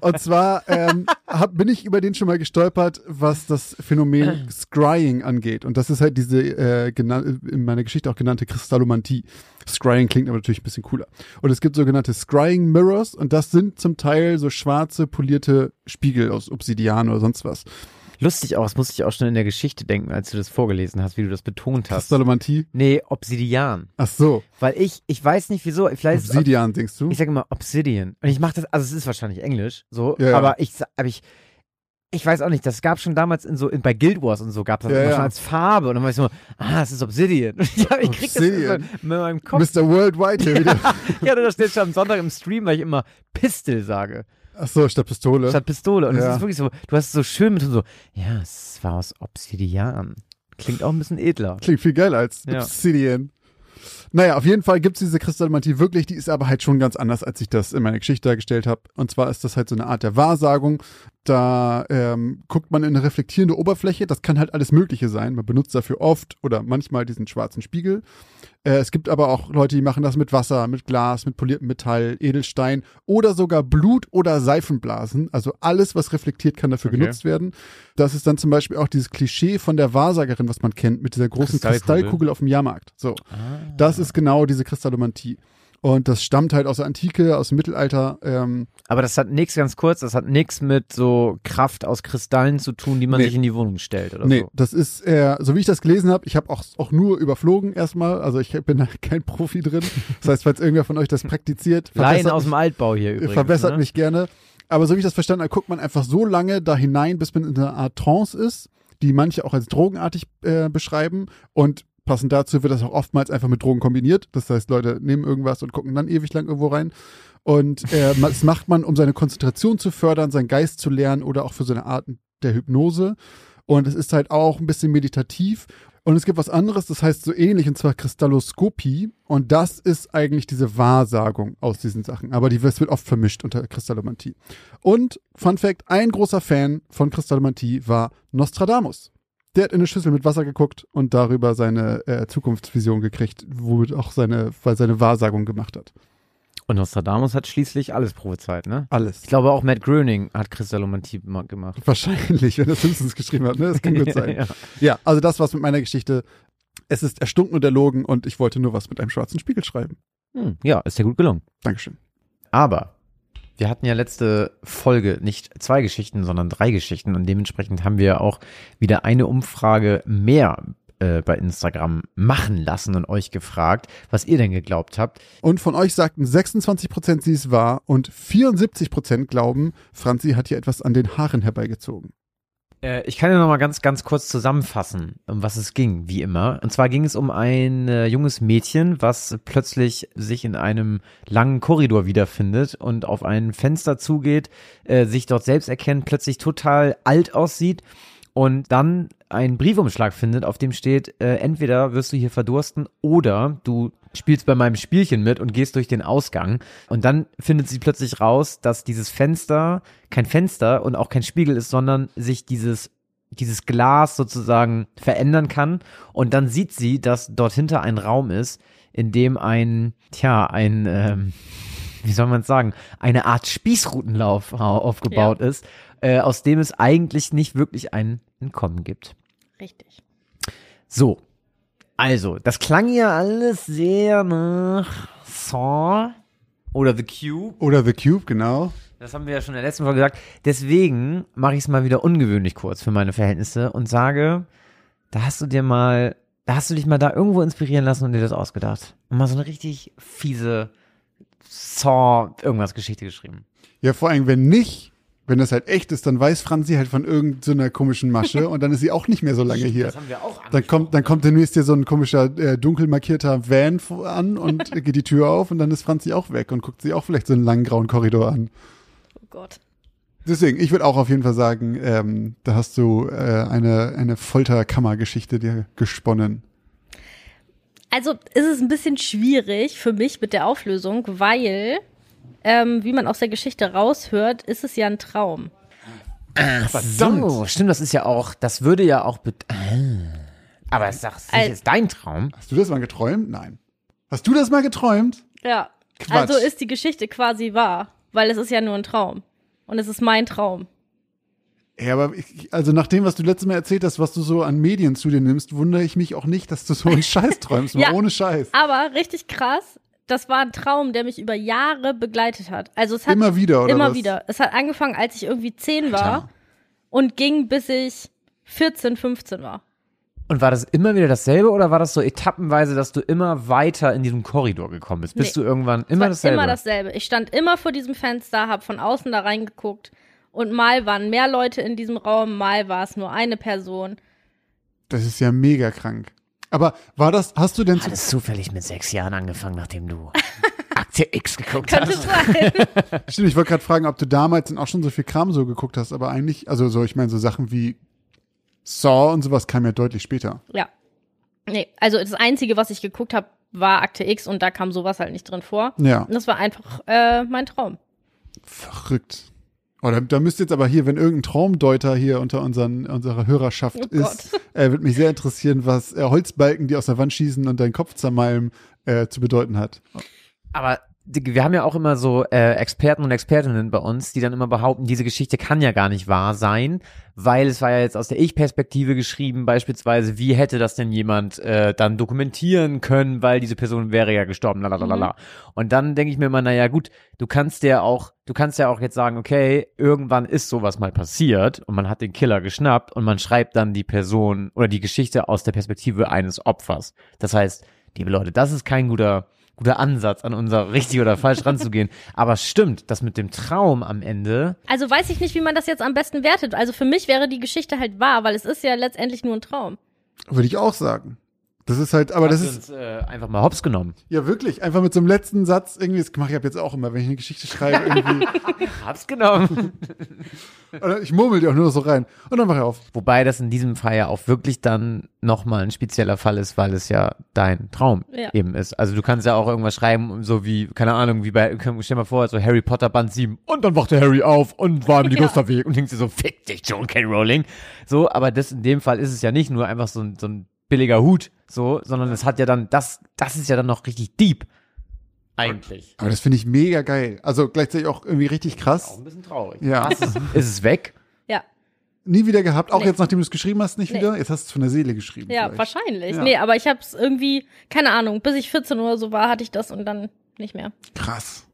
[SPEAKER 1] Und zwar ähm, hab, bin ich über den schon mal gestolpert, was das Phänomen Scrying angeht. Und das ist halt diese äh, in meiner Geschichte auch genannte Kristallomantie. Scrying klingt aber natürlich ein bisschen cooler. Und es gibt sogenannte Scrying Mirrors und das sind zum Teil so schwarze polierte Spiegel aus Obsidian oder sonst was.
[SPEAKER 2] Lustig auch, das musste ich auch schon in der Geschichte denken, als du das vorgelesen hast, wie du das betont hast.
[SPEAKER 1] Kristallomantie?
[SPEAKER 2] Nee, Obsidian.
[SPEAKER 1] Ach so,
[SPEAKER 2] Weil ich, ich weiß nicht wieso, vielleicht es
[SPEAKER 1] Obsidian, denkst du?
[SPEAKER 2] Ich sage immer Obsidian. Und ich mache das, also es ist wahrscheinlich Englisch, so,
[SPEAKER 1] Ja, ja.
[SPEAKER 2] aber ich, aber ich, ich weiß auch nicht, das gab schon damals in so, in, bei Guild Wars und so gab es das
[SPEAKER 1] Ja,
[SPEAKER 2] immer
[SPEAKER 1] ja.
[SPEAKER 2] schon als Farbe und dann war ich so, ah, das ist Obsidian. ja, ich krieg das
[SPEAKER 1] Obsidian.
[SPEAKER 2] so- mit meinem Kopf.
[SPEAKER 1] Mr. Worldwide hier wieder.
[SPEAKER 2] ja, da steht schon am Sonntag im Stream, weil ich immer Pistol sage.
[SPEAKER 1] Achso, statt Pistole.
[SPEAKER 2] Statt Pistole. Und es
[SPEAKER 1] Ja.
[SPEAKER 2] ist wirklich so, du hast es so schön mit so, ja, es war aus Obsidian. Klingt auch ein bisschen edler.
[SPEAKER 1] Klingt viel geiler als
[SPEAKER 2] Ja.
[SPEAKER 1] Obsidian. Naja, auf jeden Fall gibt's diese Kristallomantie wirklich, die ist aber halt schon ganz anders, als ich das in meiner Geschichte dargestellt habe. Und zwar ist das halt so eine Art der Wahrsagung. Da ähm, guckt man in eine reflektierende Oberfläche, das kann halt alles Mögliche sein. Man benutzt dafür oft oder manchmal diesen schwarzen Spiegel. Äh, es gibt aber auch Leute, die machen das mit Wasser, mit Glas, mit poliertem Metall, Edelstein oder sogar Blut oder Seifenblasen. Also alles, was reflektiert, kann dafür
[SPEAKER 2] Okay.
[SPEAKER 1] genutzt werden. Das ist dann zum Beispiel auch dieses Klischee von der Wahrsagerin, was man kennt, mit dieser großen
[SPEAKER 2] Kristallkugel.
[SPEAKER 1] Kristallkugel auf dem Jahrmarkt. So. Das ist genau diese Kristallomantie. Und das stammt halt aus der Antike, aus dem Mittelalter. Ähm,
[SPEAKER 2] Aber das hat nichts, ganz kurz, das hat nichts mit so Kraft aus Kristallen zu tun, die man
[SPEAKER 1] Nee.
[SPEAKER 2] sich in die Wohnung stellt oder
[SPEAKER 1] nee,
[SPEAKER 2] so.
[SPEAKER 1] das ist, äh, so wie ich das gelesen habe, ich habe auch, auch nur überflogen erstmal. Also ich bin da kein Profi drin. Das heißt, falls irgendwer von euch das praktiziert,
[SPEAKER 2] Laien aus dem Altbau hier übrigens.
[SPEAKER 1] verbessert
[SPEAKER 2] ne?
[SPEAKER 1] mich gerne. Aber so wie ich das verstanden habe, guckt man einfach so lange da hinein, bis man in einer Art Trance ist, die manche auch als drogenartig äh, beschreiben. Und passend dazu wird das auch oftmals einfach mit Drogen kombiniert. Das heißt, Leute nehmen irgendwas und gucken dann ewig lang irgendwo rein. Und äh, das macht man, um seine Konzentration zu fördern, seinen Geist zu lernen oder auch für so eine Art der Hypnose. Und es ist halt auch ein bisschen meditativ. Und es gibt was anderes, das heißt so ähnlich, und zwar Kristalloskopie. Und das ist eigentlich diese Wahrsagung aus diesen Sachen. Aber die wird oft vermischt unter Kristallomantie. Und, Fun Fact, ein großer Fan von Kristallomantie war Nostradamus. Der hat in eine Schüssel mit Wasser geguckt und darüber seine äh, Zukunftsvision gekriegt, womit auch seine, weil seine Wahrsagung gemacht hat.
[SPEAKER 2] Und Nostradamus hat schließlich alles prophezeit, ne?
[SPEAKER 1] Alles.
[SPEAKER 2] Ich glaube auch Matt Groening hat Kristallomantie ma- gemacht.
[SPEAKER 1] Wahrscheinlich, wenn er Simpsons geschrieben hat, ne? Das kann gut sein.
[SPEAKER 2] ja.
[SPEAKER 1] Ja, also das war's mit meiner Geschichte. Es ist erstunken und erlogen und ich wollte nur was mit einem schwarzen Spiegel schreiben.
[SPEAKER 2] Hm, ja, ist ja gut gelungen.
[SPEAKER 1] Dankeschön.
[SPEAKER 2] Aber wir hatten ja letzte Folge nicht zwei Geschichten, sondern drei Geschichten und dementsprechend haben wir auch wieder eine Umfrage mehr äh, bei Instagram machen lassen und euch gefragt, was ihr denn geglaubt habt.
[SPEAKER 1] Und von euch sagten 26% sie es wahr und 74% glauben, Franzi hat hier etwas an den Haaren herbeigezogen.
[SPEAKER 2] Äh, ich kann ja noch mal ganz, ganz kurz zusammenfassen, um was es ging, wie immer. Und zwar ging es um ein äh, junges Mädchen, was plötzlich sich in einem langen Korridor wiederfindet und auf ein Fenster zugeht, äh, sich dort selbst erkennt, plötzlich total alt aussieht und dann einen Briefumschlag findet, auf dem steht, äh, entweder wirst du hier verdursten oder du spielst bei meinem Spielchen mit und gehst durch den Ausgang. Und dann findet sie plötzlich raus, dass dieses Fenster kein Fenster und auch kein Spiegel ist, sondern sich dieses dieses Glas sozusagen verändern kann. Und dann sieht sie, dass dort hinter ein Raum ist, in dem ein, tja, ein, ähm, wie soll man es sagen, eine Art Spießrutenlauf au- aufgebaut ist, äh, aus dem es eigentlich nicht wirklich ein Entkommen gibt.
[SPEAKER 3] Richtig.
[SPEAKER 2] So. Also, das klang ja alles sehr nach Saw oder The Cube.
[SPEAKER 1] Oder The Cube, genau.
[SPEAKER 2] Das haben wir ja schon in der letzten Folge gesagt. Deswegen mache ich es mal wieder ungewöhnlich kurz für meine Verhältnisse und sage, da hast du dir mal, da hast du dich mal da irgendwo inspirieren lassen und dir das ausgedacht. Und mal so eine richtig fiese Saw irgendwas Geschichte geschrieben.
[SPEAKER 1] Ja, vor allem, wenn nicht, wenn das halt echt ist, dann weiß Franzi halt von irgendeiner komischen Masche und dann ist sie auch nicht mehr so lange hier.
[SPEAKER 2] Das haben wir auch
[SPEAKER 1] Dann kommt, dann kommt demnächst hier so ein komischer, äh, dunkel markierter Van an und geht die Tür auf und dann ist Franzi auch weg und guckt sich auch vielleicht so einen langen grauen Korridor an.
[SPEAKER 3] Oh Gott.
[SPEAKER 1] Deswegen, ich würde auch auf jeden Fall sagen, ähm, da hast du äh, eine, eine Folterkammergeschichte dir gesponnen.
[SPEAKER 3] Also ist es ein bisschen schwierig für mich mit der Auflösung, weil, ähm, wie man aus der Geschichte raushört, ist es ja ein Traum.
[SPEAKER 2] So, stimmt, das ist ja auch, das würde ja auch, ah. aber es sagt,
[SPEAKER 3] Al-
[SPEAKER 2] ist dein Traum.
[SPEAKER 1] Hast du das mal geträumt? Nein. Hast du das mal geträumt?
[SPEAKER 3] Ja.
[SPEAKER 1] Quatsch.
[SPEAKER 3] Also ist die Geschichte quasi wahr, weil es ist ja nur ein Traum. Und es ist mein Traum.
[SPEAKER 1] Ja, aber ich, also nach dem, was du letztes Mal erzählt hast, was du so an Medien zu dir nimmst, wundere ich mich auch nicht, dass du so einen Scheiß träumst, mal
[SPEAKER 3] Ja.
[SPEAKER 1] ohne Scheiß.
[SPEAKER 3] Aber richtig krass, das war ein Traum, der mich über Jahre begleitet hat. Also es hat
[SPEAKER 1] Immer wieder, oder
[SPEAKER 3] immer
[SPEAKER 1] was?
[SPEAKER 3] wieder. Es hat angefangen, als ich irgendwie zehn war und ging bis ich 14, 15 war.
[SPEAKER 2] Und war das immer wieder dasselbe oder war das so etappenweise, dass du immer weiter in diesem Korridor gekommen bist? Bis
[SPEAKER 3] Nee.
[SPEAKER 2] du irgendwann immer
[SPEAKER 3] war
[SPEAKER 2] dasselbe?
[SPEAKER 3] Immer dasselbe. Ich stand immer vor diesem Fenster, hab von außen da reingeguckt Und mal waren mehr Leute in diesem Raum, mal war es nur eine Person.
[SPEAKER 1] Das ist ja mega krank. Aber war das, hast du denn
[SPEAKER 2] Hat es zufällig mit sechs Jahren angefangen, nachdem du Akte X geguckt
[SPEAKER 3] Könnte
[SPEAKER 2] hast?
[SPEAKER 3] sein.
[SPEAKER 1] Stimmt, ich wollte gerade fragen, ob du damals dann auch schon so viel Kram so geguckt hast, aber eigentlich, also so, ich meine, so Sachen wie Saw und sowas kam ja deutlich später.
[SPEAKER 3] ja. Nee, also das Einzige, was ich geguckt habe, war Akte X und da kam sowas halt nicht drin vor.
[SPEAKER 1] Ja,
[SPEAKER 3] Und das war einfach äh, mein Traum.
[SPEAKER 1] verrückt. Oh, da, da müsst jetzt aber hier, wenn irgendein Traumdeuter hier unter unseren, unserer Hörerschaft
[SPEAKER 3] Oh
[SPEAKER 1] ist, äh, wird mich sehr interessieren, was äh, Holzbalken, die aus der Wand schießen und deinen Kopf zermalmen, äh, zu bedeuten hat.
[SPEAKER 2] Aber wir haben ja auch immer so äh, Experten und Expertinnen bei uns, die dann immer behaupten, diese Geschichte kann ja gar nicht wahr sein, weil es war ja jetzt aus der Ich-Perspektive geschrieben, beispielsweise, wie hätte das denn jemand äh, dann dokumentieren können, weil diese Person wäre ja gestorben, lalalala. Und dann denke ich mir immer, naja gut, du kannst ja auch, du kannst ja auch jetzt sagen, okay, irgendwann ist sowas mal passiert und man hat den Killer geschnappt und man schreibt dann die Person oder die Geschichte aus der Perspektive eines Opfers. Das heißt, liebe Leute, das ist kein guter guter Ansatz, an unser richtig oder falsch ranzugehen. Aber stimmt, das mit dem Traum am Ende,
[SPEAKER 3] Also weiß ich nicht, wie man das jetzt am besten wertet. Also für mich wäre die Geschichte halt wahr, weil es ist ja letztendlich nur ein Traum.
[SPEAKER 1] Würde ich auch sagen. Das ist halt, aber das
[SPEAKER 2] hast
[SPEAKER 1] ist,
[SPEAKER 2] uns äh, einfach mal hops genommen.
[SPEAKER 1] ja wirklich, einfach mit so einem letzten Satz irgendwie, das mache ich ab jetzt auch immer, wenn ich eine Geschichte schreibe, irgendwie,
[SPEAKER 2] Hab's genommen.
[SPEAKER 1] oder ich murmel die auch nur so rein. Und dann mache ich auf.
[SPEAKER 2] Wobei das in diesem Fall ja auch wirklich dann nochmal ein spezieller Fall ist, weil es ja dein Traum
[SPEAKER 3] Ja.
[SPEAKER 2] eben ist. Also du kannst ja auch irgendwas schreiben, so wie, keine Ahnung, wie bei, stell dir mal vor, so Harry Potter Band 7 und dann wachte Harry auf und war im Ligusterweg und denkst dir so, fick dich, John K. Rowling. So, aber das in dem Fall ist es ja nicht nur einfach so ein, so ein billiger Hut, so, sondern es hat ja dann, das, das ist ja dann noch richtig deep. Eigentlich.
[SPEAKER 1] Aber das finde ich mega geil. Also gleichzeitig auch irgendwie richtig krass.
[SPEAKER 2] Auch ein bisschen traurig.
[SPEAKER 1] Ja.
[SPEAKER 2] Ist, ist es weg?
[SPEAKER 3] Ja,
[SPEAKER 1] Nie wieder gehabt, auch
[SPEAKER 3] Nee.
[SPEAKER 1] jetzt, nachdem du es geschrieben hast, nicht
[SPEAKER 3] Nee.
[SPEAKER 1] wieder. Jetzt hast du es von der Seele geschrieben.
[SPEAKER 3] ja,
[SPEAKER 1] vielleicht.
[SPEAKER 3] wahrscheinlich.
[SPEAKER 1] Ja.
[SPEAKER 3] Nee, aber ich habe es irgendwie, keine Ahnung, bis ich 14 oder so war, hatte ich das und dann nicht mehr.
[SPEAKER 1] Krass.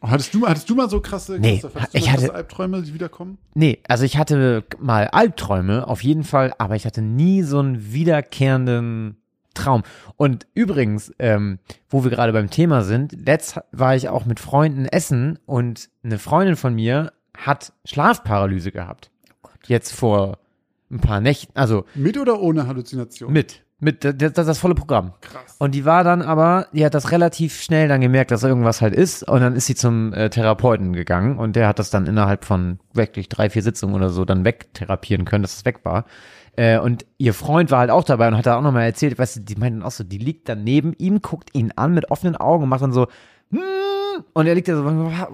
[SPEAKER 1] Oh, hattest du, hattest du mal so krasse,
[SPEAKER 2] Nee,
[SPEAKER 1] du
[SPEAKER 2] ich hatte-
[SPEAKER 1] krasse Albträume, die wiederkommen?
[SPEAKER 2] Nee, also ich hatte mal Albträume, auf jeden Fall, aber ich hatte nie so einen wiederkehrenden Traum. Und übrigens, ähm, wo wir gerade beim Thema sind, letzt war ich auch mit Freunden essen und eine Freundin von mir hat Schlafparalyse gehabt. Jetzt vor ein paar Nächten, also
[SPEAKER 1] Mit oder ohne Halluzination?
[SPEAKER 2] mit, mit, das, das, volle Programm.
[SPEAKER 1] Krass.
[SPEAKER 2] Und die war dann aber, die hat das relativ schnell dann gemerkt, dass irgendwas halt ist. Und dann ist sie zum äh, Therapeuten gegangen und der hat das dann innerhalb von wirklich drei, vier Sitzungen oder so dann wegtherapieren können, dass es weg war. Äh, und ihr Freund war halt auch dabei und hat da auch nochmal erzählt, weißt du, die meinten auch so, die liegt dann neben ihm, guckt ihn an mit offenen Augen und macht dann so, hm, und er liegt da so,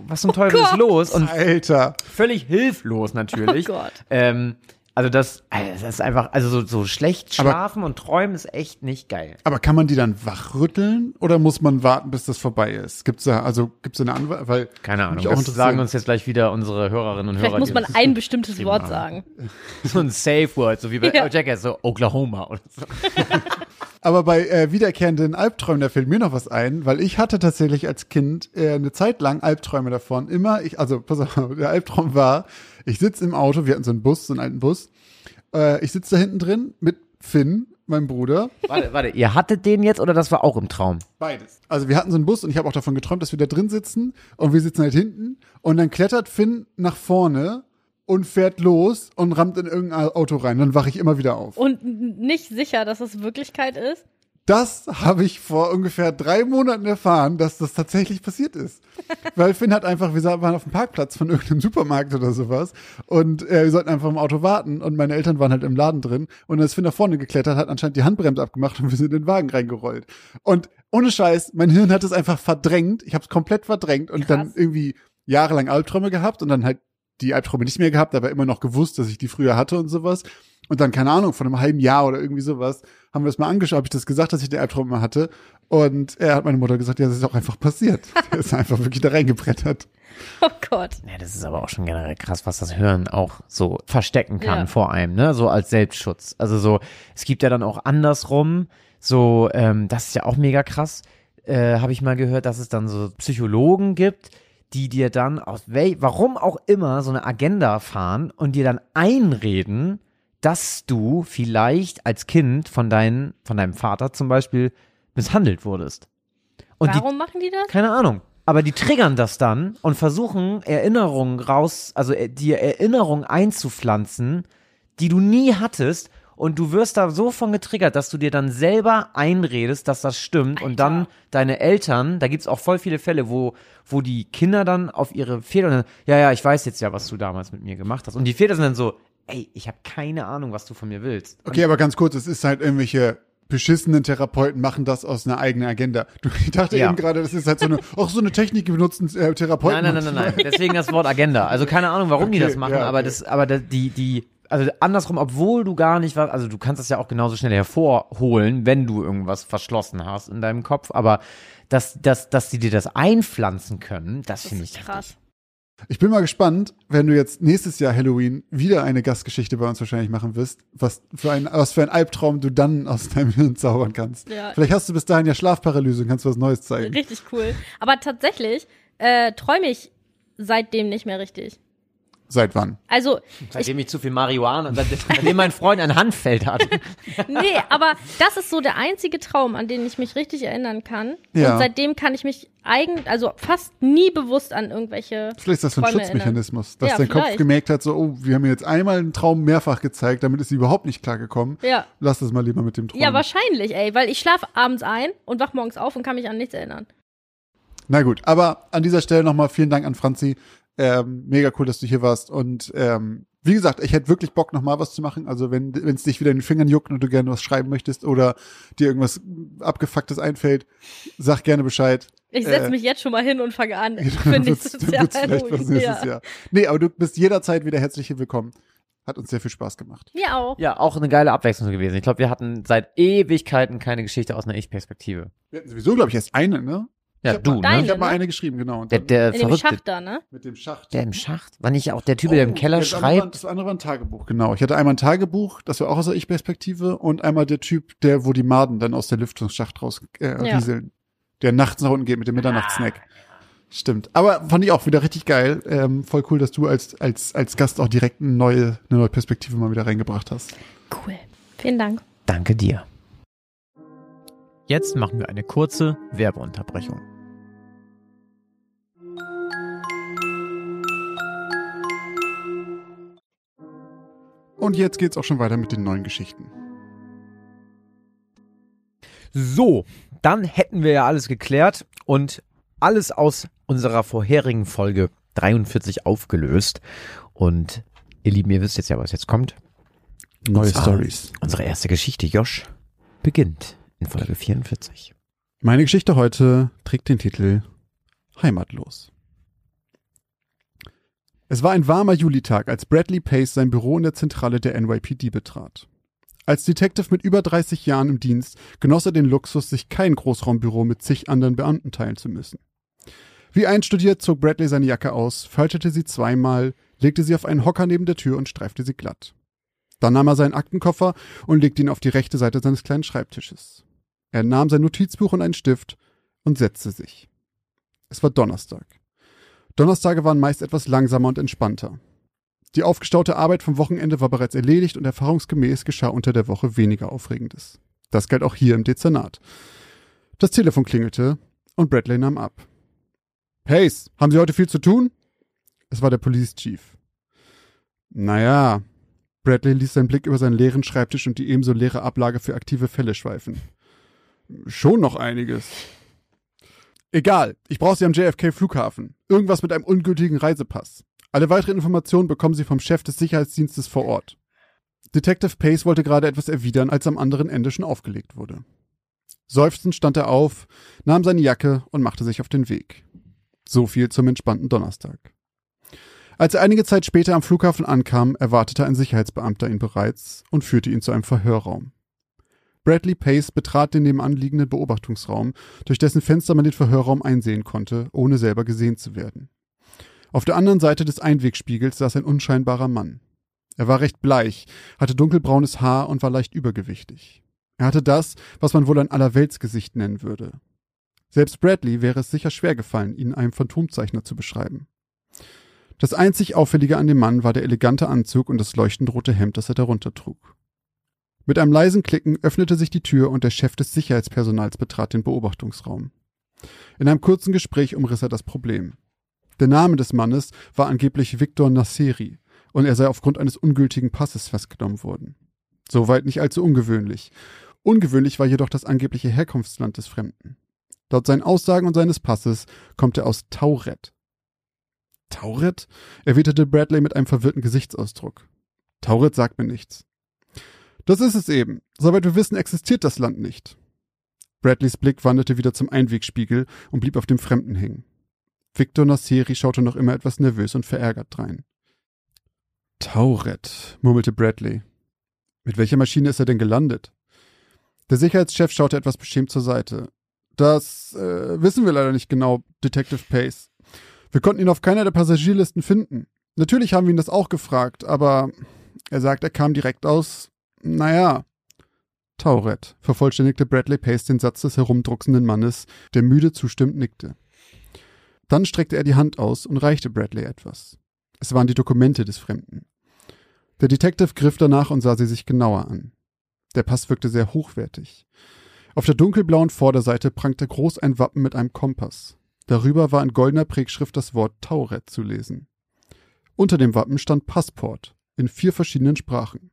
[SPEAKER 2] was zum Teufel ist
[SPEAKER 3] Gott.
[SPEAKER 2] los? Und
[SPEAKER 1] Alter.
[SPEAKER 2] völlig hilflos natürlich.
[SPEAKER 3] Oh Gott.
[SPEAKER 2] Ähm, also das, also das ist einfach, also so, so schlecht
[SPEAKER 1] Aber-
[SPEAKER 2] schlafen und träumen ist echt nicht geil.
[SPEAKER 1] Aber kann man die dann wachrütteln oder muss man warten, bis das vorbei ist? Gibt's da, also gibt's da eine Anweisung? Weil
[SPEAKER 2] Keine Ahnung. Das sagen uns jetzt gleich wieder unsere Hörerinnen und
[SPEAKER 3] Vielleicht
[SPEAKER 2] Hörer.
[SPEAKER 3] muss
[SPEAKER 2] die
[SPEAKER 3] man ein bestimmtes Wort
[SPEAKER 2] haben.
[SPEAKER 3] sagen.
[SPEAKER 2] So ein Safe Word, so wie bei
[SPEAKER 3] Ja.
[SPEAKER 2] Jackass, so Oklahoma oder so.
[SPEAKER 1] Aber bei äh, wiederkehrenden Albträumen, da fällt mir noch was ein, weil ich hatte tatsächlich als Kind äh, eine Zeit lang Albträume davon. Immer, ich, also pass auf, der Albtraum war, ich sitze im Auto, wir hatten so einen Bus, so einen alten Bus. Äh, ich sitze da hinten drin mit Finn, meinem Bruder.
[SPEAKER 2] Warte, warte, ihr hattet den jetzt oder das war auch im Traum?
[SPEAKER 1] Beides. Also wir hatten so einen Bus und ich habe auch davon geträumt, dass wir da drin sitzen und wir sitzen halt hinten und dann klettert Finn nach vorne und fährt los und rammt in irgendein Auto rein. Dann wache ich immer wieder auf.
[SPEAKER 3] Und nicht sicher, dass es Wirklichkeit ist.
[SPEAKER 1] Das habe ich vor ungefähr drei Monaten erfahren, dass das tatsächlich passiert ist. Weil Finn hat einfach, wir waren auf dem Parkplatz von irgendeinem Supermarkt oder sowas und äh, wir sollten einfach im Auto warten und meine Eltern waren halt im Laden drin und dann ist Finn nach vorne geklettert, hat anscheinend die Handbremse abgemacht und wir sind in den Wagen reingerollt. Und ohne Scheiß, mein Hirn hat es einfach verdrängt, ich habe es komplett verdrängt und dann
[SPEAKER 3] Krass.
[SPEAKER 1] irgendwie jahrelang Albträume gehabt und dann halt die Albträume nicht mehr gehabt, aber immer noch gewusst, dass ich die früher hatte und sowas. Und dann, keine Ahnung, von einem halben Jahr oder irgendwie sowas, haben wir es mal angeschaut, habe ich das gesagt, dass ich den Albtraum immer hatte. Und er hat meine Mutter gesagt, ja, das ist auch einfach passiert. Der ist einfach wirklich da reingebrettert.
[SPEAKER 3] Oh Gott.
[SPEAKER 2] Ja, das ist aber auch schon generell krass, was das Hören auch so verstecken kann
[SPEAKER 3] Ja.
[SPEAKER 2] vor einem, ne? So als Selbstschutz. Also so, es gibt ja dann auch andersrum, so, ähm, das ist ja auch mega krass, äh, habe ich mal gehört, dass es dann so Psychologen gibt, die dir dann aus wel warum auch immer so eine Agenda fahren und dir dann einreden, dass du vielleicht als Kind von deinen, von deinem Vater zum Beispiel misshandelt wurdest. Und die,
[SPEAKER 3] Warum machen die das?
[SPEAKER 2] keine Ahnung. aber die triggern das dann und versuchen Erinnerungen raus, also äh, dir Erinnerungen einzupflanzen, die du nie hattest und du wirst da so von getriggert, dass du dir dann selber einredest, dass das stimmt und dann
[SPEAKER 3] Alter.
[SPEAKER 2] deine Eltern, da gibt's auch voll viele Fälle, wo, wo die Kinder dann auf ihre Väter, dann, ja, ja, ich weiß jetzt ja, was du damals mit mir gemacht hast und die Väter sind dann so, ey, ich habe keine Ahnung, was du von mir willst.
[SPEAKER 1] Okay, aber ganz kurz, es ist halt irgendwelche beschissenen Therapeuten machen das aus einer eigenen Agenda. Du, ich dachte
[SPEAKER 2] Ja.
[SPEAKER 1] eben gerade, das ist halt so eine, auch so eine Technik, die benutzen äh, Therapeuten.
[SPEAKER 2] Nein, nein, nein, nein, nein. Deswegen das Wort Agenda. Also keine Ahnung, warum die
[SPEAKER 1] Okay,
[SPEAKER 2] das machen,
[SPEAKER 1] ja,
[SPEAKER 2] aber
[SPEAKER 1] okay.
[SPEAKER 2] das, aber die, die, also andersrum, obwohl du gar nicht was, also du kannst das ja auch genauso schnell hervorholen, wenn du irgendwas verschlossen hast in deinem Kopf, aber dass, dass, dass die dir das einpflanzen können, das,
[SPEAKER 3] Das
[SPEAKER 2] finde ich
[SPEAKER 3] krass.
[SPEAKER 1] Ich bin mal gespannt, wenn du jetzt nächstes Jahr Halloween wieder eine Gastgeschichte bei uns wahrscheinlich machen wirst, was für ein, was für ein Albtraum du dann aus deinem Hirn zaubern kannst.
[SPEAKER 3] Ja.
[SPEAKER 1] Vielleicht hast du bis dahin ja Schlafparalyse und kannst was Neues zeigen.
[SPEAKER 3] Richtig cool. Aber tatsächlich äh, träume ich seitdem nicht mehr richtig.
[SPEAKER 1] Seit wann?
[SPEAKER 3] Also,
[SPEAKER 2] Seitdem ich zu viel Marihuana und seitdem, seitdem mein Freund ein Handfeld hat.
[SPEAKER 3] nee, aber das ist so der einzige Traum, an den ich mich richtig erinnern kann.
[SPEAKER 1] Ja.
[SPEAKER 3] Und seitdem kann ich mich eigentlich, also fast nie bewusst an irgendwelche.
[SPEAKER 1] Vielleicht ist das so ein
[SPEAKER 3] Träume
[SPEAKER 1] Schutzmechanismus, dass
[SPEAKER 3] Ja,
[SPEAKER 1] dein Kopf
[SPEAKER 3] vielleicht.
[SPEAKER 1] gemerkt hat, so, oh, wir haben mir jetzt einmal einen Traum mehrfach gezeigt, damit ist sie überhaupt nicht klargekommen.
[SPEAKER 3] Ja.
[SPEAKER 1] Lass das mal lieber mit dem Traum.
[SPEAKER 3] Ja, wahrscheinlich, ey, weil ich schlafe abends ein und wach morgens auf und kann mich an nichts erinnern.
[SPEAKER 1] Na gut, aber an dieser Stelle nochmal vielen Dank an Franzi. Ähm, mega cool, dass du hier warst. Und ähm, wie gesagt, ich hätte wirklich Bock, nochmal was zu machen. Also wenn es dich wieder in den Fingern juckt und du gerne was schreiben möchtest oder dir irgendwas abgefucktes einfällt, sag gerne Bescheid.
[SPEAKER 3] Ich setze
[SPEAKER 1] Äh,
[SPEAKER 3] mich jetzt schon mal hin und fange an. Für
[SPEAKER 1] wird's-
[SPEAKER 3] nächstes Jahr.
[SPEAKER 1] vielleicht was nächstes
[SPEAKER 3] ja.
[SPEAKER 1] Jahr. Nee, aber du bist jederzeit wieder herzlich willkommen. Hat uns sehr viel Spaß gemacht.
[SPEAKER 3] Mir auch.
[SPEAKER 2] Ja, auch eine geile Abwechslung gewesen. Ich glaube, wir hatten seit Ewigkeiten keine Geschichte aus einer Ich-Perspektive.
[SPEAKER 1] Wir hatten sowieso, glaube ich, erst eine, ne?
[SPEAKER 2] Ja, du,
[SPEAKER 1] mal,
[SPEAKER 2] ne?
[SPEAKER 3] Deine.
[SPEAKER 1] Ich habe mal
[SPEAKER 3] ne?
[SPEAKER 1] eine geschrieben, genau. Und
[SPEAKER 2] Der, der
[SPEAKER 3] In dem
[SPEAKER 2] Verrückte,
[SPEAKER 3] Schacht da, ne?
[SPEAKER 1] mit dem Schacht.
[SPEAKER 2] der im Schacht, war nicht auch der Typ, der im Keller
[SPEAKER 1] das andere war-
[SPEAKER 2] schreibt?
[SPEAKER 1] Das andere war ein Tagebuch, genau. Ich hatte einmal ein Tagebuch, das war auch aus der Ich-Perspektive, und einmal der Typ, der, wo die Maden dann aus der Lüftungsschacht raus äh,
[SPEAKER 3] Ja.
[SPEAKER 1] rieseln. Der nachts nach unten geht mit dem Mitternachtssnack. Stimmt. Aber fand ich auch wieder richtig geil. Ähm, voll cool, dass du als, als, als Gast auch direkt eine neue, eine neue Perspektive mal wieder reingebracht hast.
[SPEAKER 3] Cool. Vielen Dank.
[SPEAKER 2] Danke dir. Jetzt machen wir eine kurze Werbeunterbrechung.
[SPEAKER 1] Und jetzt geht's auch schon weiter mit den neuen Geschichten.
[SPEAKER 2] So, dann hätten wir ja alles geklärt und alles aus unserer vorherigen Folge 43 aufgelöst. Und ihr Lieben, ihr wisst jetzt ja, was jetzt kommt.
[SPEAKER 1] Neue
[SPEAKER 2] zwar-
[SPEAKER 1] Stories.
[SPEAKER 2] Unsere erste Geschichte, Josh, beginnt in Folge 44.
[SPEAKER 1] Meine Geschichte heute trägt den Titel Heimatlos. Es war ein warmer Julitag, als Bradley Pace sein Büro in der Zentrale der NYPD betrat. Als Detective mit über 30 Jahren im Dienst genoss er den Luxus, sich kein Großraumbüro mit zig anderen Beamten teilen zu müssen. Wie einstudiert zog Bradley seine Jacke aus, faltete sie zweimal, legte sie auf einen Hocker neben der Tür und streifte sie glatt. Dann nahm er seinen Aktenkoffer und legte ihn auf die rechte Seite seines kleinen Schreibtisches. Er nahm sein Notizbuch und einen Stift und setzte sich. Es war Donnerstag. Donnerstage waren meist etwas langsamer und entspannter. Die aufgestaute Arbeit vom Wochenende war bereits erledigt und erfahrungsgemäß geschah unter der Woche weniger Aufregendes. Das galt auch hier im Dezernat. Das Telefon klingelte und Bradley nahm ab. Pace, haben Sie heute viel zu tun? Es war der Police Chief. Naja, Bradley ließ seinen Blick über seinen leeren Schreibtisch und die ebenso leere Ablage für aktive Fälle schweifen. Schon noch einiges. Egal, ich brauche Sie am JFK-Flughafen. Irgendwas mit einem ungültigen Reisepass. Alle weiteren Informationen bekommen Sie vom Chef des Sicherheitsdienstes vor Ort. Detective Pace wollte gerade etwas erwidern, als am anderen Ende schon aufgelegt wurde. Seufzend stand er auf, nahm seine Jacke und machte sich auf den Weg. So viel zum entspannten Donnerstag. Als er einige Zeit später am Flughafen ankam, erwartete ein Sicherheitsbeamter ihn bereits und führte ihn zu einem Verhörraum. Bradley Pace betrat den nebenan liegenden Beobachtungsraum, durch dessen Fenster man den Verhörraum einsehen konnte, ohne selber gesehen zu werden. Auf der anderen Seite des Einwegspiegels saß ein unscheinbarer Mann. Er war recht bleich, hatte dunkelbraunes Haar und war leicht übergewichtig. Er hatte das, was man wohl ein Allerweltsgesicht nennen würde. Selbst Bradley wäre es sicher schwer gefallen, ihn einem Phantomzeichner zu beschreiben. Das einzig Auffällige an dem Mann war der elegante Anzug und das leuchtend rote Hemd, das er darunter trug. Mit einem leisen Klicken öffnete sich die Tür und der Chef des Sicherheitspersonals betrat den Beobachtungsraum. In einem kurzen Gespräch umriss er das Problem. Der Name des Mannes war angeblich Victor Nasseri und er sei aufgrund eines ungültigen Passes festgenommen worden. Soweit nicht allzu ungewöhnlich. Ungewöhnlich war jedoch das angebliche Herkunftsland des Fremden. Laut seinen Aussagen und seines Passes kommt er aus Tauret. Tauret? erwiderte Bradley mit einem verwirrten Gesichtsausdruck. Tauret sagt mir nichts. Das ist es eben. Soweit wir wissen, existiert das Land nicht. Bradleys Blick wanderte wieder zum Einwegspiegel und blieb auf dem Fremden hängen. Victor Nasseri schaute noch immer etwas nervös und verärgert drein. Tauret, murmelte Bradley. Mit welcher Maschine ist er denn gelandet? Der Sicherheitschef schaute etwas beschämt zur Seite. Das äh, wissen wir leider nicht genau, Detective Pace. Wir konnten ihn auf keiner der Passagierlisten finden. Natürlich haben wir ihn das auch gefragt, aber er sagt, er kam direkt aus, naja. Tauret, vervollständigte Bradley Pace den Satz des herumdrucksenden Mannes, der müde zustimmend nickte. Dann streckte er die Hand aus und reichte Bradley etwas. Es waren die Dokumente des Fremden. Der Detective griff danach und sah sie sich genauer an. Der Pass wirkte sehr hochwertig. Auf der dunkelblauen Vorderseite prangte groß ein Wappen mit einem Kompass. Darüber war in goldener Prägschrift das Wort Tauret zu lesen. Unter dem Wappen stand Passport in vier verschiedenen Sprachen.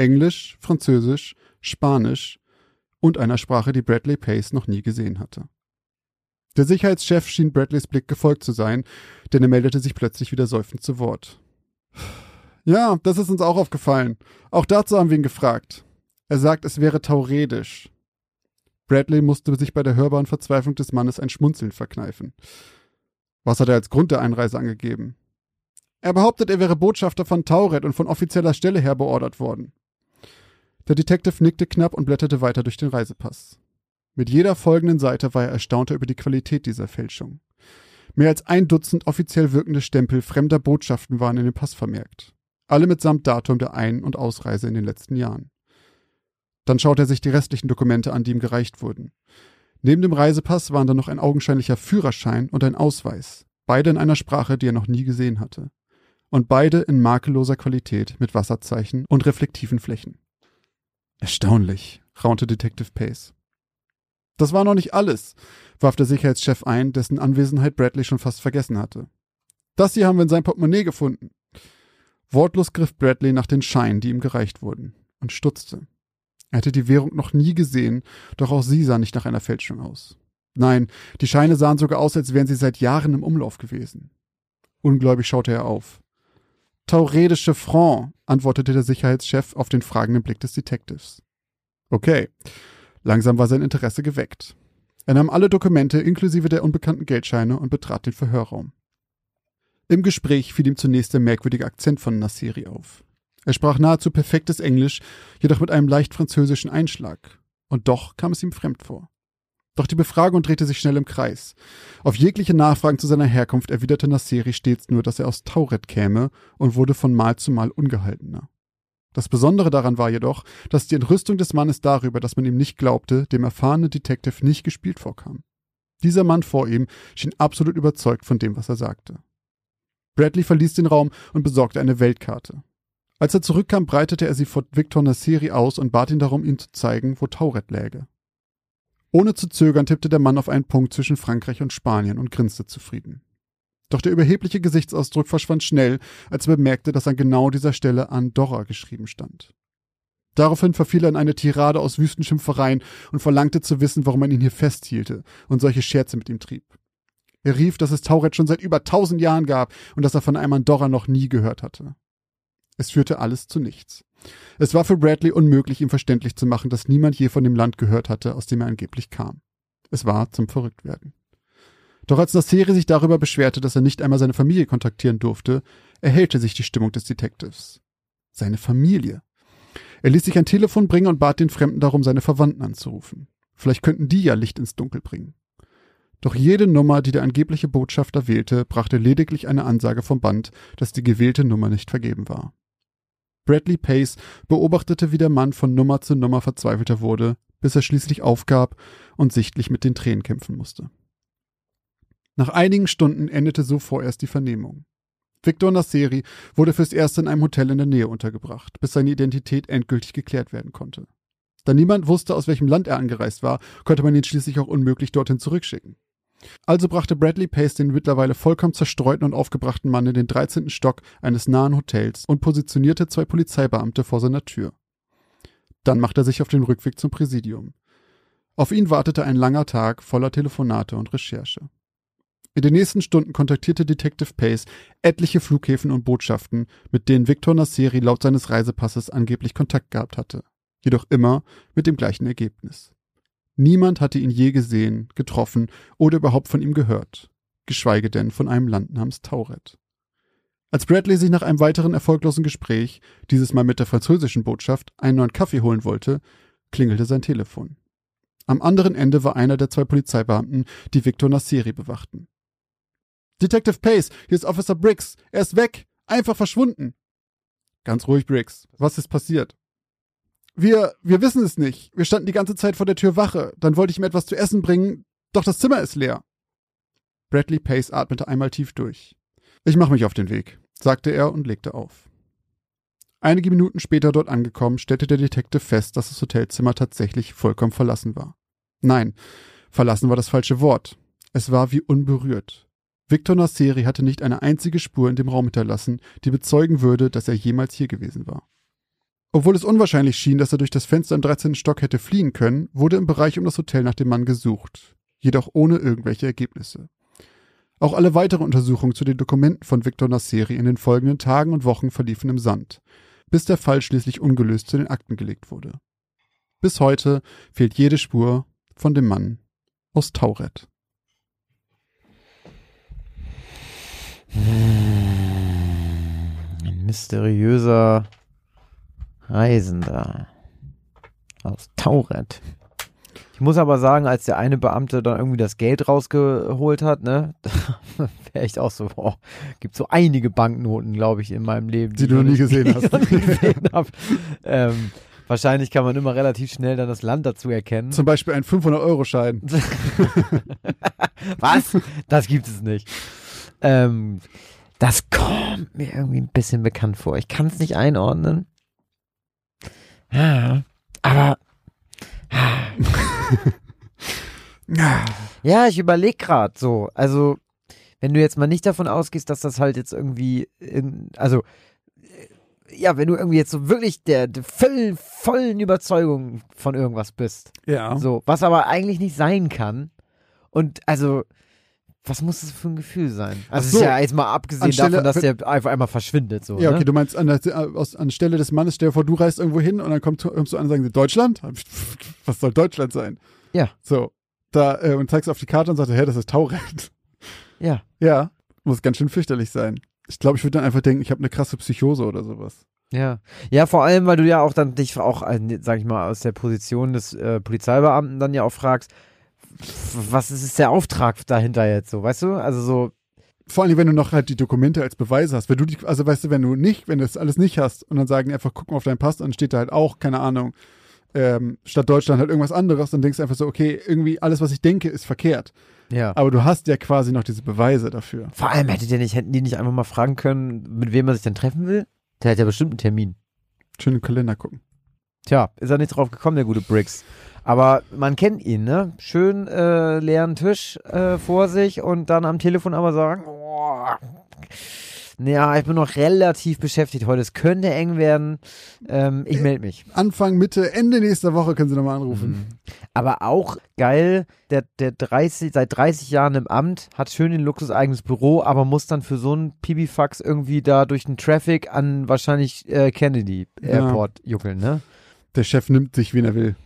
[SPEAKER 1] Englisch, Französisch, Spanisch und einer Sprache, die Bradley Pace noch nie gesehen hatte. Der Sicherheitschef schien Bradleys Blick gefolgt zu sein, denn er meldete sich plötzlich wieder seufzend zu Wort. Ja, das ist uns auch aufgefallen. Auch dazu haben wir ihn gefragt. Er sagt, es wäre tauredisch. Bradley musste sich bei der hörbaren Verzweiflung des Mannes ein Schmunzeln verkneifen. Was hat er als Grund der Einreise angegeben? Er behauptet, er wäre Botschafter von Tauret und von offizieller Stelle her beordert worden. Der Detective nickte knapp und blätterte weiter durch den Reisepass. Mit jeder folgenden Seite war er erstaunter über die Qualität dieser Fälschung. Mehr als ein Dutzend offiziell wirkende Stempel fremder Botschaften waren in dem Pass vermerkt. Alle mitsamt Datum der Ein- und Ausreise in den letzten Jahren. Dann schaute er sich die restlichen Dokumente an, die ihm gereicht wurden. Neben dem Reisepass waren dann noch ein augenscheinlicher Führerschein und ein Ausweis, beide in einer Sprache, die er noch nie gesehen hatte. Und beide in makelloser Qualität mit Wasserzeichen und reflektiven Flächen. Erstaunlich, raunte Detective Pace. Das war noch nicht alles, warf der Sicherheitschef ein, dessen Anwesenheit Bradley schon fast vergessen hatte. Das hier haben wir in seinem Portemonnaie gefunden. Wortlos griff Bradley nach den Scheinen, die ihm gereicht wurden, und stutzte. Er hatte die Währung noch nie gesehen, doch auch sie sah nicht nach einer Fälschung aus. Nein, die Scheine sahen sogar aus, als wären sie seit Jahren im Umlauf gewesen. Ungläubig schaute er auf. Tauredische Franc, antwortete der Sicherheitschef auf den fragenden Blick des Detectives. Okay. Langsam war sein Interesse geweckt. Er nahm alle Dokumente inklusive der unbekannten Geldscheine und betrat den Verhörraum. Im Gespräch fiel ihm zunächst der merkwürdige Akzent von Nassiri auf. Er sprach nahezu perfektes Englisch, jedoch mit einem leicht französischen Einschlag. Und doch kam es ihm fremd vor. Doch die Befragung drehte sich schnell im Kreis. Auf jegliche Nachfragen zu seiner Herkunft erwiderte Nasseri stets nur, dass er aus Tauret käme und wurde von Mal zu Mal ungehaltener. Das Besondere daran war jedoch, dass die Entrüstung des Mannes darüber, dass man ihm nicht glaubte, dem erfahrenen Detective nicht gespielt vorkam. Dieser Mann vor ihm schien absolut überzeugt von dem, was er sagte. Bradley verließ den Raum und besorgte eine Weltkarte. Als er zurückkam, breitete er sie vor Victor Nasseri aus und bat ihn darum, ihm zu zeigen, wo Tauret läge. Ohne zu zögern tippte der Mann auf einen Punkt zwischen Frankreich und Spanien und grinste zufrieden. Doch der überhebliche Gesichtsausdruck verschwand schnell, als er bemerkte, dass an genau dieser Stelle Andorra geschrieben stand. Daraufhin verfiel er in eine Tirade aus Wüstenschimpfereien und verlangte zu wissen, warum man ihn hier festhielte und solche Scherze mit ihm trieb. Er rief, dass es Tauret schon seit über tausend Jahren gab und dass er von einem Andorra noch nie gehört hatte. Es führte alles zu nichts. Es war für Bradley unmöglich, ihm verständlich zu machen, dass niemand je von dem Land gehört hatte, aus dem er angeblich kam. Es war zum Verrücktwerden. Doch als Nasseri sich darüber beschwerte, dass er nicht einmal seine Familie kontaktieren durfte, erhellte sich die Stimmung des Detectives. Seine Familie. Er ließ sich ein Telefon bringen und bat den Fremden darum, seine Verwandten anzurufen. Vielleicht könnten die ja Licht ins Dunkel bringen. Doch jede Nummer, die der angebliche Botschafter wählte, brachte lediglich eine Ansage vom Band, dass die gewählte Nummer nicht vergeben war. Bradley Pace beobachtete, wie der Mann von Nummer zu Nummer verzweifelter wurde, bis er schließlich aufgab und sichtlich mit den Tränen kämpfen musste. Nach einigen Stunden endete so vorerst die Vernehmung. Victor Nasseri wurde fürs Erste in einem Hotel in der Nähe untergebracht, bis seine Identität endgültig geklärt werden konnte. Da niemand wusste, aus welchem Land er angereist war, konnte man ihn schließlich auch unmöglich dorthin zurückschicken. Also brachte Bradley Pace den mittlerweile vollkommen zerstreuten und aufgebrachten Mann in den 13. Stock eines nahen Hotels und positionierte zwei Polizeibeamte vor seiner Tür. Dann machte er sich auf den Rückweg zum Präsidium. Auf ihn wartete ein langer Tag voller Telefonate und Recherche. In den nächsten Stunden kontaktierte Detective Pace etliche Flughäfen und Botschaften, mit denen Victor Nasseri laut seines Reisepasses angeblich Kontakt gehabt hatte. Jedoch immer mit dem gleichen Ergebnis. Niemand hatte ihn je gesehen, getroffen oder überhaupt von ihm gehört, geschweige denn von einem Land namens Tauret. Als Bradley sich nach einem weiteren erfolglosen Gespräch, dieses Mal mit der französischen Botschaft, einen neuen Kaffee holen wollte, klingelte sein Telefon. Am anderen Ende war einer der zwei Polizeibeamten, die Victor Nasseri bewachten. Detective Pace, hier ist Officer Briggs. Er ist weg. Einfach verschwunden. Ganz ruhig, Briggs. Was ist passiert? Wir, wir wissen es nicht. Wir standen die ganze Zeit vor der Tür Wache. Dann wollte ich ihm etwas zu essen bringen, doch das Zimmer ist leer. Bradley Pace atmete einmal tief durch. Ich mache mich auf den Weg, sagte er und legte auf. Einige Minuten später dort angekommen, stellte der Detective fest, dass das Hotelzimmer tatsächlich vollkommen verlassen war. Nein, verlassen war das falsche Wort. Es war wie unberührt. Victor Nasseri hatte nicht eine einzige Spur in dem Raum hinterlassen, die bezeugen würde, dass er jemals hier gewesen war. Obwohl es unwahrscheinlich schien, dass er durch das Fenster im 13. Stock hätte fliehen können, wurde im Bereich um das Hotel nach dem Mann gesucht, jedoch ohne irgendwelche Ergebnisse. Auch alle weiteren Untersuchungen zu den Dokumenten von Victor Nasseri in den folgenden Tagen und Wochen verliefen im Sand, bis der Fall schließlich ungelöst zu den Akten gelegt wurde. Bis heute fehlt jede Spur von dem Mann aus Tauret.
[SPEAKER 2] Ein mysteriöser Reisender aus Tauret. Ich muss aber sagen, als der eine Beamte dann irgendwie das Geld rausgeholt hat, ne, wäre ich auch so, boah, gibt so einige Banknoten, glaube ich, in meinem Leben.
[SPEAKER 1] Die, die du noch nie gesehen
[SPEAKER 2] die
[SPEAKER 1] hast.
[SPEAKER 2] Nie gesehen hab. ähm, wahrscheinlich kann man immer relativ schnell dann das Land dazu erkennen.
[SPEAKER 1] Zum Beispiel ein 500-Euro-Schein.
[SPEAKER 2] Was? Das gibt es nicht. Ähm, das kommt mir irgendwie ein bisschen bekannt vor. Ich kann es nicht einordnen. Ja, aber ja, ich überlege gerade so. Also, wenn du jetzt mal nicht davon ausgehst, dass das halt jetzt irgendwie, in, also äh, ja, wenn du irgendwie jetzt so wirklich der, der vollen, vollen Überzeugung von irgendwas bist.
[SPEAKER 1] Ja.
[SPEAKER 2] So, was aber eigentlich nicht sein kann. Und also, was muss das für ein Gefühl sein? Also,
[SPEAKER 1] so.
[SPEAKER 2] ist ja jetzt mal abgesehen
[SPEAKER 1] Anstelle-
[SPEAKER 2] davon, dass der einfach einmal verschwindet. So,
[SPEAKER 1] Ja, okay,
[SPEAKER 2] ne?
[SPEAKER 1] du meinst an der, aus, anstelle des Mannes, stell dir vor, du reist irgendwo hin und dann kommt, kommst du an und sagen sie, Deutschland? Was soll Deutschland sein?
[SPEAKER 2] Ja.
[SPEAKER 1] So, da, äh, und zeigst auf die Karte und sagst, hä, das ist Tauret.
[SPEAKER 2] Ja.
[SPEAKER 1] Ja, muss ganz schön fürchterlich sein. Ich glaube, ich würde dann einfach denken, ich habe eine krasse Psychose oder sowas.
[SPEAKER 2] Ja. Ja, vor allem, weil du ja auch dann dich auch, äh, sag ich mal, aus der Position des äh, Polizeibeamten dann ja auch fragst, was ist der Auftrag dahinter jetzt so, weißt du? Also so,
[SPEAKER 1] Vor allem, wenn du noch halt die Dokumente als Beweise hast. Wenn du die, also weißt du, wenn du nicht, wenn du das alles nicht hast und dann sagen einfach, guck mal auf deinen Pass dann steht da halt auch, keine Ahnung, ähm, statt Deutschland halt irgendwas anderes, dann denkst du einfach so, okay, irgendwie alles, was ich denke, ist verkehrt.
[SPEAKER 2] ja.
[SPEAKER 1] Aber du hast ja quasi noch diese Beweise dafür.
[SPEAKER 2] Vor allem hättet ihr nicht, hätten die nicht einfach mal fragen können, mit wem er sich denn treffen will? Der hat ja bestimmt einen Termin.
[SPEAKER 1] Schön im Kalender gucken.
[SPEAKER 2] Tja, ist er nicht drauf gekommen, der gute Briggs. Aber man kennt ihn, ne? Schön äh, leeren Tisch äh, vor sich und dann am Telefon aber sagen, oh, ja, ich bin noch relativ beschäftigt heute. Es könnte eng werden. Ähm, ich melde mich.
[SPEAKER 1] Anfang, Mitte, Ende nächster Woche können sie nochmal anrufen.
[SPEAKER 2] Mhm. Aber auch geil, der, der 30, seit 30 Jahren im Amt, hat schön ein luxuseigenes Büro, aber muss dann für so einen Pipifax irgendwie da durch den Traffic an wahrscheinlich äh, Kennedy
[SPEAKER 1] Ja.
[SPEAKER 2] Airport juckeln, ne?
[SPEAKER 1] Der Chef nimmt sich, wen er will.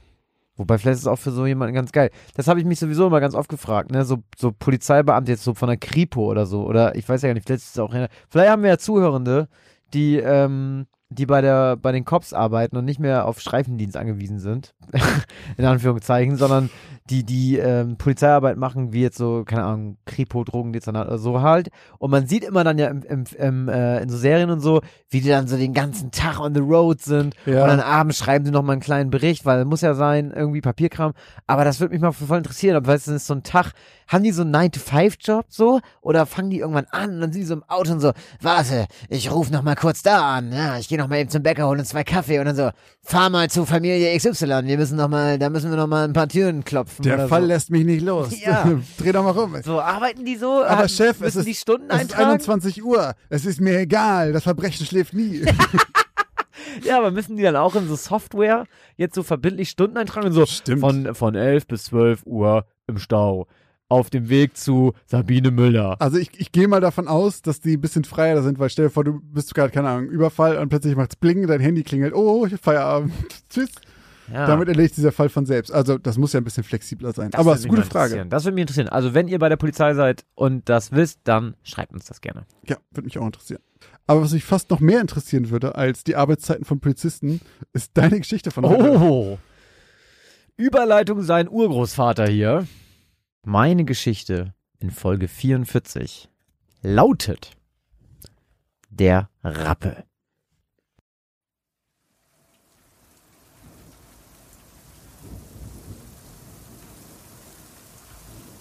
[SPEAKER 2] Wobei vielleicht ist es auch für so jemanden ganz geil. Das habe ich mich sowieso immer ganz oft gefragt, ne? So, so Polizeibeamte jetzt so von der Kripo oder so. Oder ich weiß ja gar nicht, vielleicht ist es auch. Vielleicht haben wir ja Zuhörende, die, ähm, die bei der, bei den Cops arbeiten und nicht mehr auf Streifendienst angewiesen sind. in Anführungszeichen, sondern die, die ähm, Polizeiarbeit machen, wie jetzt so, keine Ahnung, Kripo, Drogendezernat oder so halt. Und man sieht immer dann ja im, im, im, äh, in so Serien und so, wie die dann so den ganzen Tag on the road sind
[SPEAKER 1] Ja.
[SPEAKER 2] und dann abends schreiben sie noch mal einen kleinen Bericht, weil muss ja sein, irgendwie Papierkram. Aber das würde mich mal voll interessieren. Ob, weißt du, das ist so ein Tag, haben die so einen 9-to-5-Job so? Oder fangen die irgendwann an und dann sind die so im Auto und so, warte, ich rufe noch mal kurz da an. Ja, ich gehe noch mal eben zum Bäcker, hole uns zwei Kaffee und dann so, fahr mal zu Familie XY. Wir müssen noch mal, da müssen wir noch mal ein paar Türen klopfen. Klopfen.
[SPEAKER 1] Der Fall
[SPEAKER 2] so.
[SPEAKER 1] lässt mich nicht los.
[SPEAKER 2] Ja.
[SPEAKER 1] Dreh doch mal rum.
[SPEAKER 2] So, arbeiten die so?
[SPEAKER 1] Aber
[SPEAKER 2] Haben-
[SPEAKER 1] Chef, es
[SPEAKER 2] müssen
[SPEAKER 1] ist,
[SPEAKER 2] die Stunden
[SPEAKER 1] es ist
[SPEAKER 2] eintragen?
[SPEAKER 1] 21 Uhr. Es ist mir egal. Das Verbrechen schläft nie.
[SPEAKER 2] Ja, aber müssen die dann auch in so Software jetzt so verbindlich Stunden eintragen und so
[SPEAKER 1] Stimmt.
[SPEAKER 2] von, von 11 bis 12 Uhr im Stau auf dem Weg zu Sabine Müller.
[SPEAKER 1] Also ich, ich gehe mal davon aus, dass die ein bisschen freier da sind, weil stell dir vor, du bist gerade, keine Ahnung, Überfall und plötzlich macht's bling, dein Handy klingelt, oh, Feierabend, tschüss.
[SPEAKER 2] Ja.
[SPEAKER 1] Damit erledigt dieser Fall von selbst. Also das muss ja ein bisschen flexibler sein.
[SPEAKER 2] Das
[SPEAKER 1] Aber es ist eine gute Frage.
[SPEAKER 2] Das würde mich interessieren. Also wenn ihr bei der Polizei seid und das wisst, dann schreibt uns das gerne.
[SPEAKER 1] Ja, würde mich auch interessieren. Aber was mich fast noch mehr interessieren würde als die Arbeitszeiten von Polizisten, ist deine Geschichte von heute.
[SPEAKER 2] Oh! Überleitung sein Urgroßvater hier. Meine Geschichte in Folge 44 lautet Der Rappe.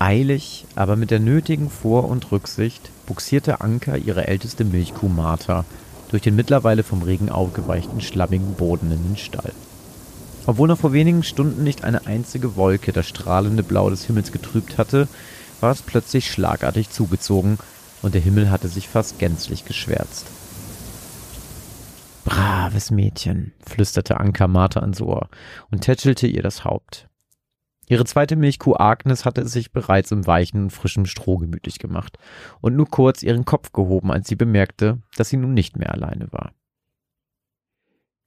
[SPEAKER 2] Eilig, aber mit der nötigen Vor- und Rücksicht buxierte Anker ihre älteste Milchkuh Martha durch den mittlerweile vom Regen aufgeweichten, schlammigen Boden in den Stall. Obwohl noch vor wenigen Stunden nicht eine einzige Wolke das strahlende Blau des Himmels getrübt hatte, war es plötzlich schlagartig zugezogen und der Himmel hatte sich fast gänzlich geschwärzt. Braves Mädchen, flüsterte Anka Martha ans Ohr und tätschelte ihr das Haupt. Ihre zweite Milchkuh Agnes hatte es sich bereits im weichen und frischen Stroh gemütlich gemacht und nur kurz ihren Kopf gehoben, als sie bemerkte, dass sie nun nicht mehr alleine war.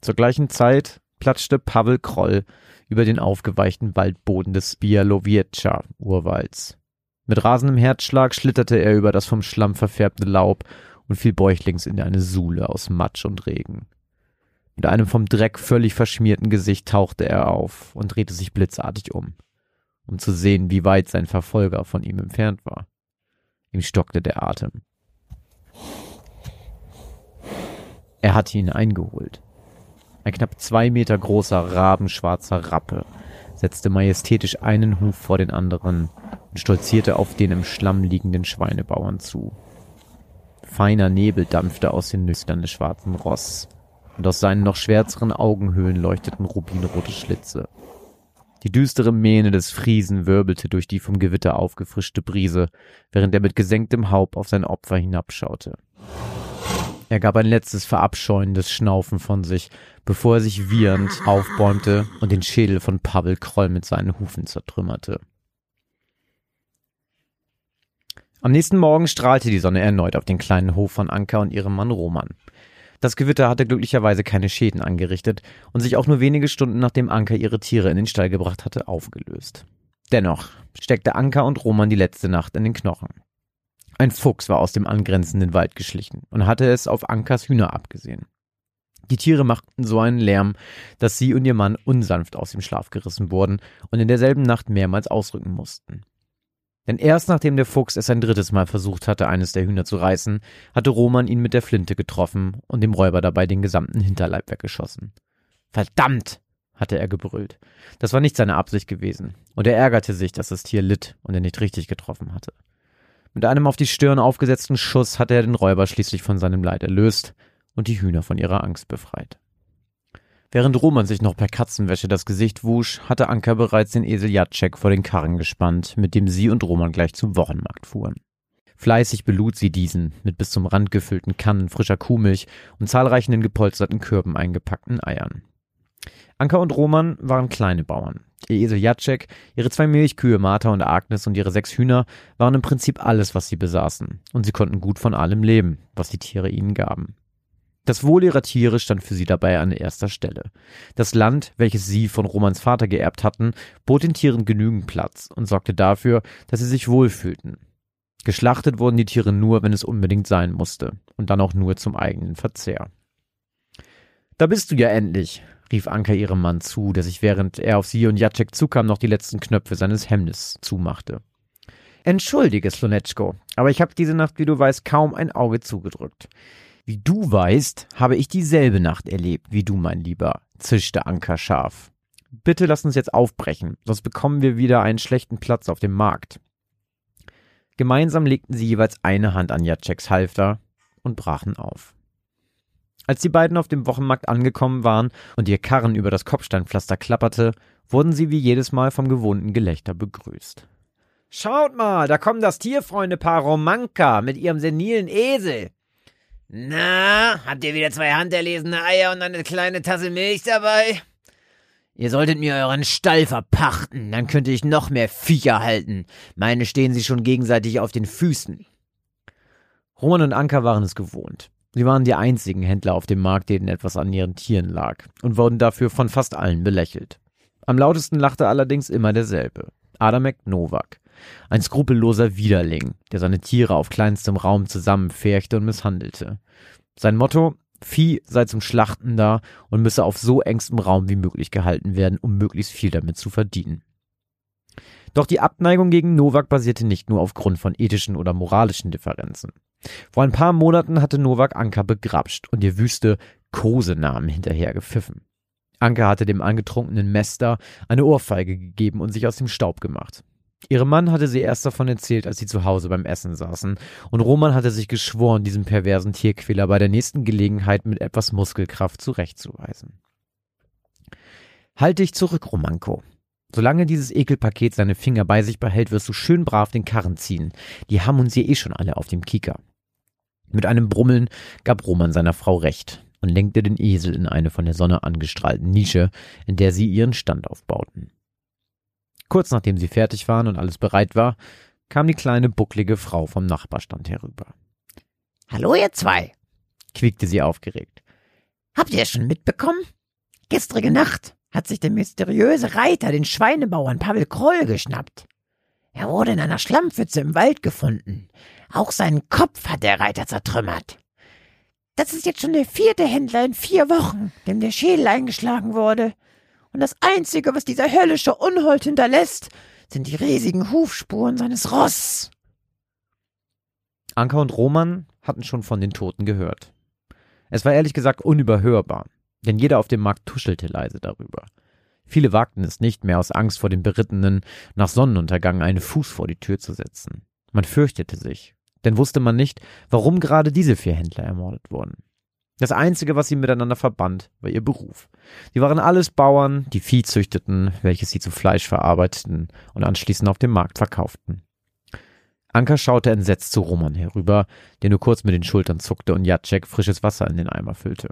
[SPEAKER 2] Zur gleichen Zeit platschte Pavel Kroll über den aufgeweichten Waldboden des Spialowiecza-Urwalds. Mit rasendem Herzschlag schlitterte er über das vom Schlamm verfärbte Laub und fiel bäuchlings in eine Sule aus Matsch und Regen. Mit einem vom Dreck völlig verschmierten Gesicht tauchte er auf und drehte sich blitzartig um, um zu sehen, wie weit sein Verfolger von ihm entfernt war. Ihm stockte der Atem. Er hatte ihn eingeholt. Ein knapp zwei Meter großer, rabenschwarzer Rappe setzte majestätisch einen Huf vor den anderen und stolzierte auf den im Schlamm liegenden Schweinebauern zu. Feiner Nebel dampfte aus den Nüstern des schwarzen Ross, und aus seinen noch schwärzeren Augenhöhlen leuchteten rubinrote Schlitze. Die düstere Mähne des Friesen wirbelte durch die vom Gewitter aufgefrischte Brise, während er mit gesenktem Haupt auf sein Opfer hinabschaute. Er gab ein letztes verabscheuendes Schnaufen von sich, bevor er sich wiehernd aufbäumte und den Schädel von Pavel Kroll mit seinen Hufen zertrümmerte. Am nächsten Morgen strahlte die Sonne erneut auf den kleinen Hof von Anka und ihrem Mann Roman. Das Gewitter hatte glücklicherweise keine Schäden angerichtet und sich auch nur wenige Stunden nachdem Anka ihre Tiere in den Stall gebracht hatte, aufgelöst. Dennoch steckte Anka und Roman die letzte Nacht in den Knochen. Ein Fuchs war aus dem angrenzenden Wald geschlichen und hatte es auf Ankas Hühner abgesehen. Die Tiere machten so einen Lärm, dass sie und ihr Mann unsanft aus dem Schlaf gerissen wurden und in derselben Nacht mehrmals ausrücken mussten. Denn erst nachdem der Fuchs es ein drittes Mal versucht hatte, eines der Hühner zu reißen, hatte Roman ihn mit der Flinte getroffen und dem Räuber dabei den gesamten Hinterleib weggeschossen. Verdammt! hatte er gebrüllt. Das war nicht seine Absicht gewesen, und er ärgerte sich, dass das Tier litt und er nicht richtig getroffen hatte. Mit einem auf die Stirn aufgesetzten Schuss hatte er den Räuber schließlich von seinem Leid erlöst und die Hühner von ihrer Angst befreit. Während Roman sich noch per Katzenwäsche das Gesicht wusch, hatte Anka bereits den Esel Jacek vor den Karren gespannt, mit dem sie und Roman gleich zum Wochenmarkt fuhren. Fleißig belud sie diesen mit bis zum Rand gefüllten Kannen frischer Kuhmilch und zahlreichen in gepolsterten Körben eingepackten Eiern. Anka und Roman waren kleine Bauern. Ihr Esel Jacek, ihre zwei Milchkühe Martha und Agnes und ihre sechs Hühner waren im Prinzip alles, was sie besaßen, und sie konnten gut von allem leben, was die Tiere ihnen gaben. Das Wohl ihrer Tiere stand für sie dabei an erster Stelle. Das Land, welches sie von Romans Vater geerbt hatten, bot den Tieren genügend Platz und sorgte dafür, dass sie sich wohlfühlten. Geschlachtet wurden die Tiere nur, wenn es unbedingt sein musste, und dann auch nur zum eigenen Verzehr. Da bist du ja endlich, rief Anka ihrem Mann zu, der sich während er auf sie und Jacek zukam, noch die letzten Knöpfe seines Hemdes zumachte. Entschuldige, Slonetschko, aber ich habe diese Nacht, wie du weißt, kaum ein Auge zugedrückt. Wie du weißt, habe ich dieselbe Nacht erlebt wie du, mein Lieber, zischte Anka scharf. Bitte lass uns jetzt aufbrechen, sonst bekommen wir wieder einen schlechten Platz auf dem Markt. Gemeinsam legten sie jeweils eine Hand an Jaceks Halfter und brachen auf. Als die beiden auf dem Wochenmarkt angekommen waren und ihr Karren über das Kopfsteinpflaster klapperte, wurden sie wie jedes Mal vom gewohnten Gelächter begrüßt. Schaut mal, da kommt das Tierfreundepaar Romanka mit ihrem senilen Esel.
[SPEAKER 4] Na, habt ihr wieder zwei handerlesene Eier und eine kleine Tasse Milch dabei? Ihr solltet mir euren Stall verpachten, dann könnte ich noch mehr Viecher halten. Meine stehen sie schon gegenseitig auf den Füßen.
[SPEAKER 2] Roman und Anka waren es gewohnt. Sie waren die einzigen Händler auf dem Markt, denen etwas an ihren Tieren lag, und wurden dafür von fast allen belächelt. Am lautesten lachte allerdings immer derselbe, Adamek Novak, ein skrupelloser Widerling, der seine Tiere auf kleinstem Raum zusammenfärchte und misshandelte. Sein Motto, Vieh sei zum Schlachten da und müsse auf so engstem Raum wie möglich gehalten werden, um möglichst viel damit zu verdienen. Doch die Abneigung gegen Novak basierte nicht nur aufgrund von ethischen oder moralischen Differenzen. Vor ein paar Monaten hatte Novak Anka begrapscht und ihr wüste Kosenamen hinterher gepfiffen. Anka hatte dem angetrunkenen Mester eine Ohrfeige gegeben und sich aus dem Staub gemacht. Ihrem Mann hatte sie erst davon erzählt, als sie zu Hause beim Essen saßen, und Roman hatte sich geschworen, diesen perversen Tierquäler bei der nächsten Gelegenheit mit etwas Muskelkraft zurechtzuweisen. Halt dich zurück, Romanko. Solange dieses Ekelpaket seine Finger bei sich behält, wirst du schön brav den Karren ziehen. Die haben uns hier eh schon alle auf dem Kieker. Mit einem Brummeln gab Roman seiner Frau recht und lenkte den Esel in eine von der Sonne angestrahlten Nische, in der sie ihren Stand aufbauten. Kurz nachdem sie fertig waren und alles bereit war, kam die kleine bucklige Frau vom Nachbarstand herüber.
[SPEAKER 4] Hallo, ihr zwei,
[SPEAKER 2] quiekte sie aufgeregt.
[SPEAKER 4] Habt ihr es schon mitbekommen? Gestrige Nacht hat sich der mysteriöse Reiter den Schweinebauern Pavel Kroll geschnappt. Er wurde in einer Schlammpfütze im Wald gefunden. Auch seinen Kopf hat der Reiter zertrümmert. Das ist jetzt schon der vierte Händler in vier Wochen, dem der Schädel eingeschlagen wurde. Und das Einzige, was dieser höllische Unhold hinterlässt, sind die riesigen Hufspuren seines Ross.
[SPEAKER 2] Anka und Roman hatten schon von den Toten gehört. Es war ehrlich gesagt unüberhörbar, denn jeder auf dem Markt tuschelte leise darüber. Viele wagten es nicht mehr aus Angst vor den Berittenen, nach Sonnenuntergang einen Fuß vor die Tür zu setzen. Man fürchtete sich, denn wusste man nicht, warum gerade diese vier Händler ermordet wurden. Das Einzige, was sie miteinander verband, war ihr Beruf. Sie waren alles Bauern, die Vieh züchteten, welches sie zu Fleisch verarbeiteten und anschließend auf dem Markt verkauften. Anka schaute entsetzt zu Roman herüber, der nur kurz mit den Schultern zuckte und Jacek frisches Wasser in den Eimer füllte.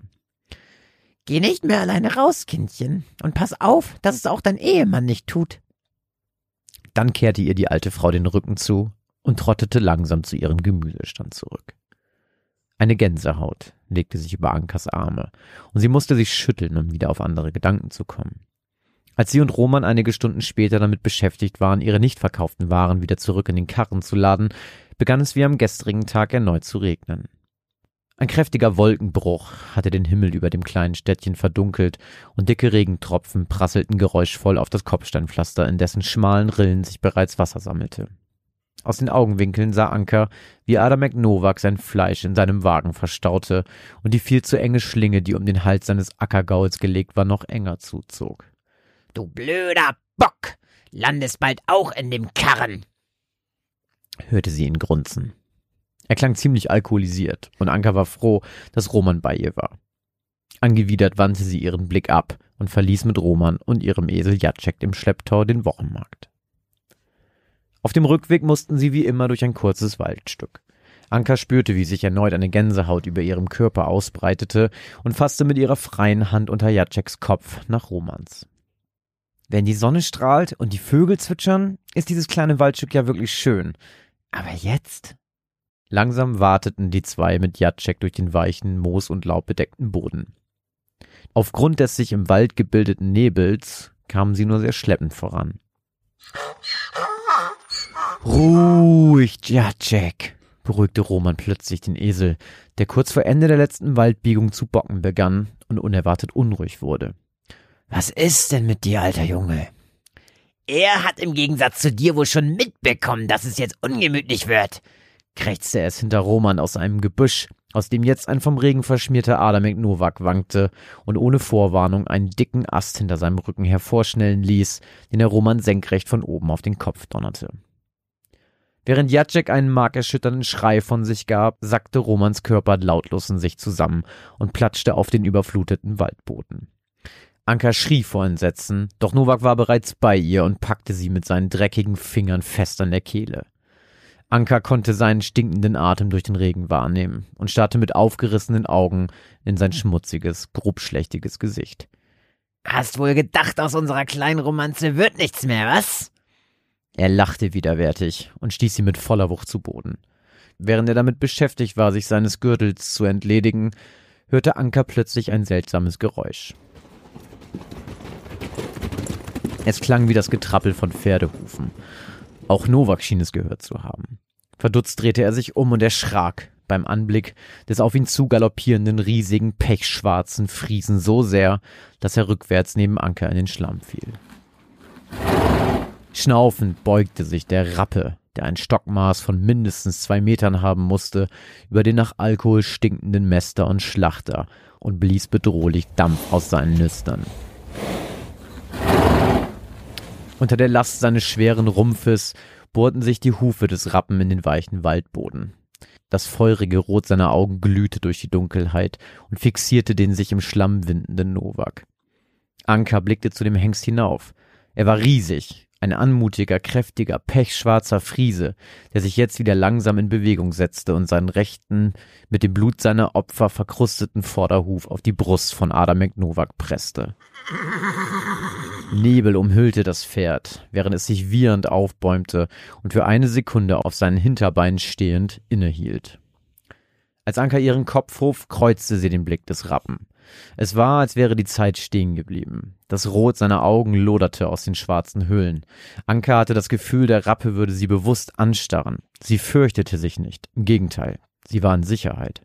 [SPEAKER 4] Geh nicht mehr alleine raus, Kindchen, und pass auf, dass es auch dein Ehemann nicht tut.
[SPEAKER 2] Dann kehrte ihr die alte Frau den Rücken zu und trottete langsam zu ihrem Gemüsestand zurück. Eine Gänsehaut legte sich über Ankas Arme, und sie musste sich schütteln, um wieder auf andere Gedanken zu kommen. Als sie und Roman einige Stunden später damit beschäftigt waren, ihre nicht verkauften Waren wieder zurück in den Karren zu laden, begann es wie am gestrigen Tag erneut zu regnen. Ein kräftiger Wolkenbruch hatte den Himmel über dem kleinen Städtchen verdunkelt, und dicke Regentropfen prasselten geräuschvoll auf das Kopfsteinpflaster, in dessen schmalen Rillen sich bereits Wasser sammelte. Aus den Augenwinkeln sah Anker, wie Adamek Novak sein Fleisch in seinem Wagen verstaute und die viel zu enge Schlinge, die um den Hals seines Ackergauls gelegt war, noch enger zuzog.
[SPEAKER 4] Du blöder Bock! Landest bald auch in dem Karren!
[SPEAKER 2] hörte sie ihn grunzen. Er klang ziemlich alkoholisiert, und Anka war froh, dass Roman bei ihr war. Angewidert wandte sie ihren Blick ab und verließ mit Roman und ihrem Esel Jacek im Schlepptau den Wochenmarkt. Auf dem Rückweg mussten sie wie immer durch ein kurzes Waldstück. Anka spürte, wie sich erneut eine Gänsehaut über ihrem Körper ausbreitete und fasste mit ihrer freien Hand unter Jaceks Kopf nach Romans. Wenn die Sonne strahlt und die Vögel zwitschern, ist dieses kleine Waldstück ja wirklich schön. Aber jetzt? Langsam warteten die zwei mit Jacek durch den weichen, moos- und laubbedeckten Boden. Aufgrund des sich im Wald gebildeten Nebels kamen sie nur sehr schleppend voran. Ruhig, Jacek, beruhigte Roman plötzlich den Esel, der kurz vor Ende der letzten Waldbiegung zu bocken begann und unerwartet unruhig wurde.
[SPEAKER 4] Was ist denn mit dir, alter Junge? Er hat im Gegensatz zu dir wohl schon mitbekommen, dass es jetzt ungemütlich wird,
[SPEAKER 2] krächzte es hinter Roman aus einem Gebüsch, aus dem jetzt ein vom Regen verschmierter Adamek Novak wankte und ohne Vorwarnung einen dicken Ast hinter seinem Rücken hervorschnellen ließ, den er Roman senkrecht von oben auf den Kopf donnerte. Während Jacek einen markerschütternden Schrei von sich gab, sackte Romans Körper lautlos in sich zusammen und platschte auf den überfluteten Waldboden. Anka schrie vor Entsetzen, doch Novak war bereits bei ihr und packte sie mit seinen dreckigen Fingern fest an der Kehle. Anka konnte seinen stinkenden Atem durch den Regen wahrnehmen und starrte mit aufgerissenen Augen in sein schmutziges, grobschlächtiges Gesicht.
[SPEAKER 4] Hast wohl gedacht, aus unserer kleinen Romanze wird nichts mehr, was?
[SPEAKER 2] Er lachte widerwärtig und stieß sie mit voller Wucht zu Boden. Während er damit beschäftigt war, sich seines Gürtels zu entledigen, hörte Anka plötzlich ein seltsames Geräusch. Es klang wie das Getrappel von Pferdehufen. Auch Novak schien es gehört zu haben. Verdutzt drehte er sich um und erschrak beim Anblick des auf ihn zugaloppierenden riesigen pechschwarzen Friesen so sehr, dass er rückwärts neben Anker in den Schlamm fiel. Schnaufend beugte sich der Rappe, der ein Stockmaß von mindestens zwei Metern haben musste, über den nach Alkohol stinkenden Mester und Schlachter und blies bedrohlich Dampf aus seinen Nüstern. Unter der Last seines schweren Rumpfes bohrten sich die Hufe des Rappen in den weichen Waldboden. Das feurige Rot seiner Augen glühte durch die Dunkelheit und fixierte den sich im Schlamm windenden Novak. Anka blickte zu dem Hengst hinauf. Er war riesig, ein anmutiger, kräftiger, pechschwarzer Friese, der sich jetzt wieder langsam in Bewegung setzte und seinen rechten, mit dem Blut seiner Opfer verkrusteten Vorderhuf auf die Brust von Adam McNovak presste. Nebel umhüllte das Pferd, während es sich wiehernd aufbäumte und für eine Sekunde auf seinen Hinterbeinen stehend innehielt. Als Anka ihren Kopf hob, kreuzte sie den Blick des Rappen. Es war, als wäre die Zeit stehen geblieben. Das Rot seiner Augen loderte aus den schwarzen Höhlen. Anka hatte das Gefühl, der Rappe würde sie bewusst anstarren. Sie fürchtete sich nicht. Im Gegenteil, sie war in Sicherheit.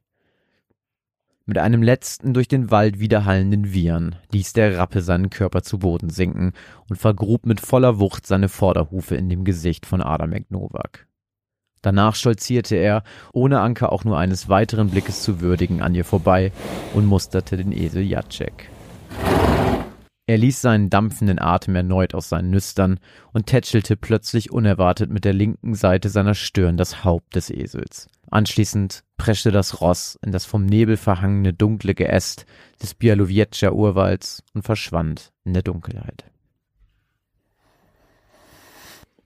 [SPEAKER 2] Mit einem letzten durch den Wald widerhallenden Wiehern ließ der Rappe seinen Körper zu Boden sinken und vergrub mit voller Wucht seine Vorderhufe in dem Gesicht von Adam McNovak. Danach stolzierte er, ohne Anker auch nur eines weiteren Blickes zu würdigen, an ihr vorbei und musterte den Esel Jacek. Er ließ seinen dampfenden Atem erneut aus seinen Nüstern und tätschelte plötzlich unerwartet mit der linken Seite seiner Stirn das Haupt des Esels. Anschließend preschte das Ross in das vom Nebel verhangene dunkle Geäst des Bialowieczer Urwalds und verschwand in der Dunkelheit.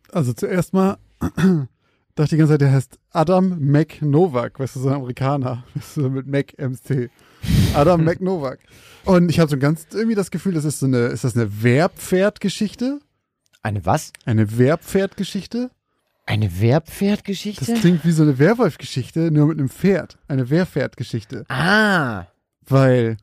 [SPEAKER 1] Also zuerst mal dachte die ganze Zeit, der heißt Adam McNovak, weißt du, so ein Amerikaner, weißt du, mit Mac MC. Adam McNovak. Und ich habe so ganz irgendwie das Gefühl, das ist so eine, ist das eine Wehrpferdgeschichte?
[SPEAKER 2] Eine was?
[SPEAKER 1] Eine Wehrpferdgeschichte?
[SPEAKER 2] Eine Wehrpferdgeschichte?
[SPEAKER 1] Das klingt wie so eine Werwolf-Geschichte, nur mit einem Pferd. Eine Wehrpferdgeschichte.
[SPEAKER 2] Ah,
[SPEAKER 1] Weil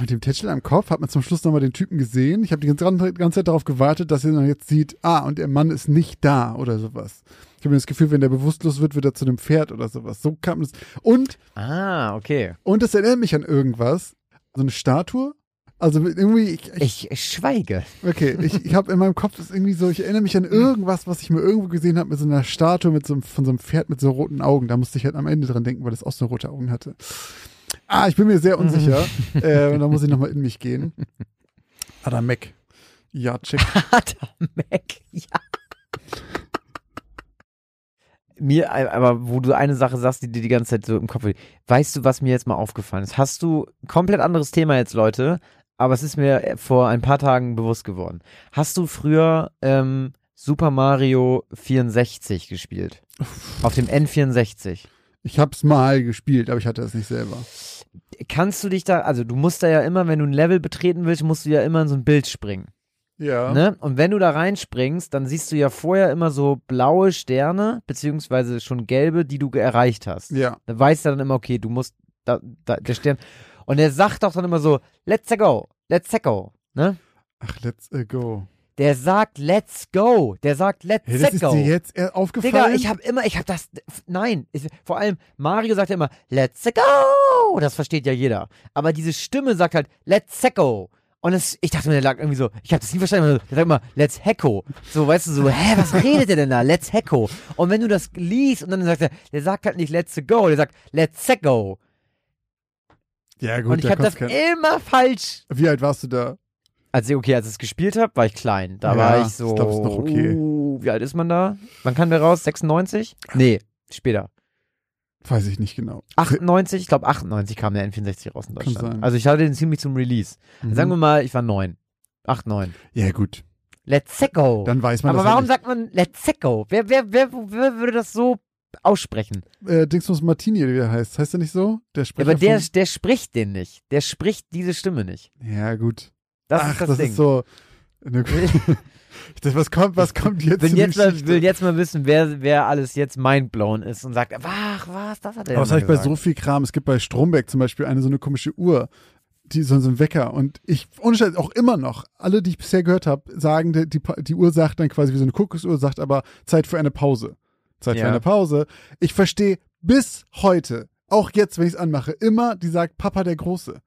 [SPEAKER 1] mit dem Tätschel am Kopf hat man zum Schluss nochmal den Typen gesehen. Ich habe die ganze, ganze Zeit darauf gewartet, dass er dann jetzt sieht, ah, und der Mann ist nicht da oder sowas. Ich habe das Gefühl, wenn der bewusstlos wird, wird er zu einem Pferd oder sowas. So kam es. Und,
[SPEAKER 2] ah, okay.
[SPEAKER 1] und das erinnert mich an irgendwas. So eine Statue. Also irgendwie, ich, ich,
[SPEAKER 2] Ich schweige.
[SPEAKER 1] okay, ich, ich habe in meinem Kopf ist irgendwie so, ich erinnere mich an irgendwas, was ich mir irgendwo gesehen habe mit so einer Statue mit so einem, von so einem Pferd mit so roten Augen. Da musste ich halt am Ende dran denken, weil das auch so rote Augen hatte. Ah, ich bin mir sehr unsicher. äh, da muss ich nochmal in mich gehen. Adam Mac. Ja, check.
[SPEAKER 2] Adam Mac, ja. Mir, aber wo du eine Sache sagst, die dir die ganze Zeit so im Kopf, weißt du, was mir jetzt mal aufgefallen ist? Hast du, komplett anderes Thema jetzt, Leute, aber es ist mir vor ein paar Tagen bewusst geworden. Hast du früher ähm, Super Mario 64 gespielt? Auf dem N64?
[SPEAKER 1] Ich hab's mal gespielt, aber ich hatte es nicht selber.
[SPEAKER 2] Kannst du dich da, also du musst da ja immer, wenn du ein Level betreten willst, musst du ja immer in so ein Bild springen.
[SPEAKER 1] Ja.
[SPEAKER 2] Ne? Und wenn du da reinspringst, dann siehst du ja vorher immer so blaue Sterne, beziehungsweise schon gelbe, die du erreicht hast.
[SPEAKER 1] Ja.
[SPEAKER 2] Da weißt du dann immer, okay, du musst, da, da, der Stern. Und er sagt auch dann immer so, let's go, let's go, ne?
[SPEAKER 1] Ach, let's äh, go.
[SPEAKER 2] Der sagt, let's go. Der sagt, let's
[SPEAKER 1] Hey, das ist
[SPEAKER 2] go.
[SPEAKER 1] dir jetzt äh, aufgefallen?
[SPEAKER 2] Digga, ich hab immer, ich hab das, nein, ich, vor allem Mario sagt ja immer, let's go. Das versteht ja jeder. Aber diese Stimme sagt halt, let's go. Und es, ich dachte mir, der lag irgendwie so, ich hab das nie verstanden, der sagt immer, let's hecko. So, weißt du, so, hä, was redet der denn da? Let's hecko. Und wenn du das liest und dann sagt er, der sagt halt nicht let's go, der sagt, let's go.
[SPEAKER 1] ja, gut,
[SPEAKER 2] und ich
[SPEAKER 1] da
[SPEAKER 2] hab das
[SPEAKER 1] kein-
[SPEAKER 2] immer falsch.
[SPEAKER 1] Wie alt warst du da?
[SPEAKER 2] Als ich, okay, als ich es gespielt habe, war ich klein. Da
[SPEAKER 1] Ja,
[SPEAKER 2] war ich
[SPEAKER 1] ich
[SPEAKER 2] so.
[SPEAKER 1] glaub, ist noch okay.
[SPEAKER 2] Uh, wie alt ist man da? Wann kam der raus? 96? Nee, später.
[SPEAKER 1] Weiß ich nicht genau.
[SPEAKER 2] 98, ich glaube 98 kam der N64 raus in Deutschland. Also ich hatte den ziemlich zum Release.
[SPEAKER 1] Mhm.
[SPEAKER 2] Sagen wir mal, ich war neun. Acht, neun.
[SPEAKER 1] Ja, gut.
[SPEAKER 2] Let's go.
[SPEAKER 1] Dann weiß man
[SPEAKER 2] Aber warum sagt man Let's go? Wer, wer, wer, wer würde das so aussprechen?
[SPEAKER 1] Äh, Dingsmus Martini, wie er heißt. Heißt er nicht so? Der
[SPEAKER 2] Ja,
[SPEAKER 1] Sprecher
[SPEAKER 2] aber der, der spricht den nicht. Der spricht diese Stimme nicht.
[SPEAKER 1] Ja, gut.
[SPEAKER 2] Das
[SPEAKER 1] Ach,
[SPEAKER 2] ist das,
[SPEAKER 1] das
[SPEAKER 2] Ding.
[SPEAKER 1] ist so. Eine, das, was kommt, was kommt jetzt in
[SPEAKER 2] jetzt, mal, will jetzt mal wissen, wer, wer alles jetzt mindblown ist und sagt, ach, was, das hat er
[SPEAKER 1] Aber das habe ich bei so viel Kram. Es gibt bei Stromberg zum Beispiel eine so eine komische Uhr, die so, so ein Wecker. Und ich, ohne Scheiß, auch immer noch, alle, die ich bisher gehört habe, sagen, die, die, die Uhr sagt dann quasi wie so eine Kuckucksuhr, sagt aber Zeit für eine Pause. Zeit für
[SPEAKER 2] Ja.
[SPEAKER 1] eine Pause. Ich verstehe bis heute, auch jetzt, wenn ich es anmache, immer, die sagt Papa der Große.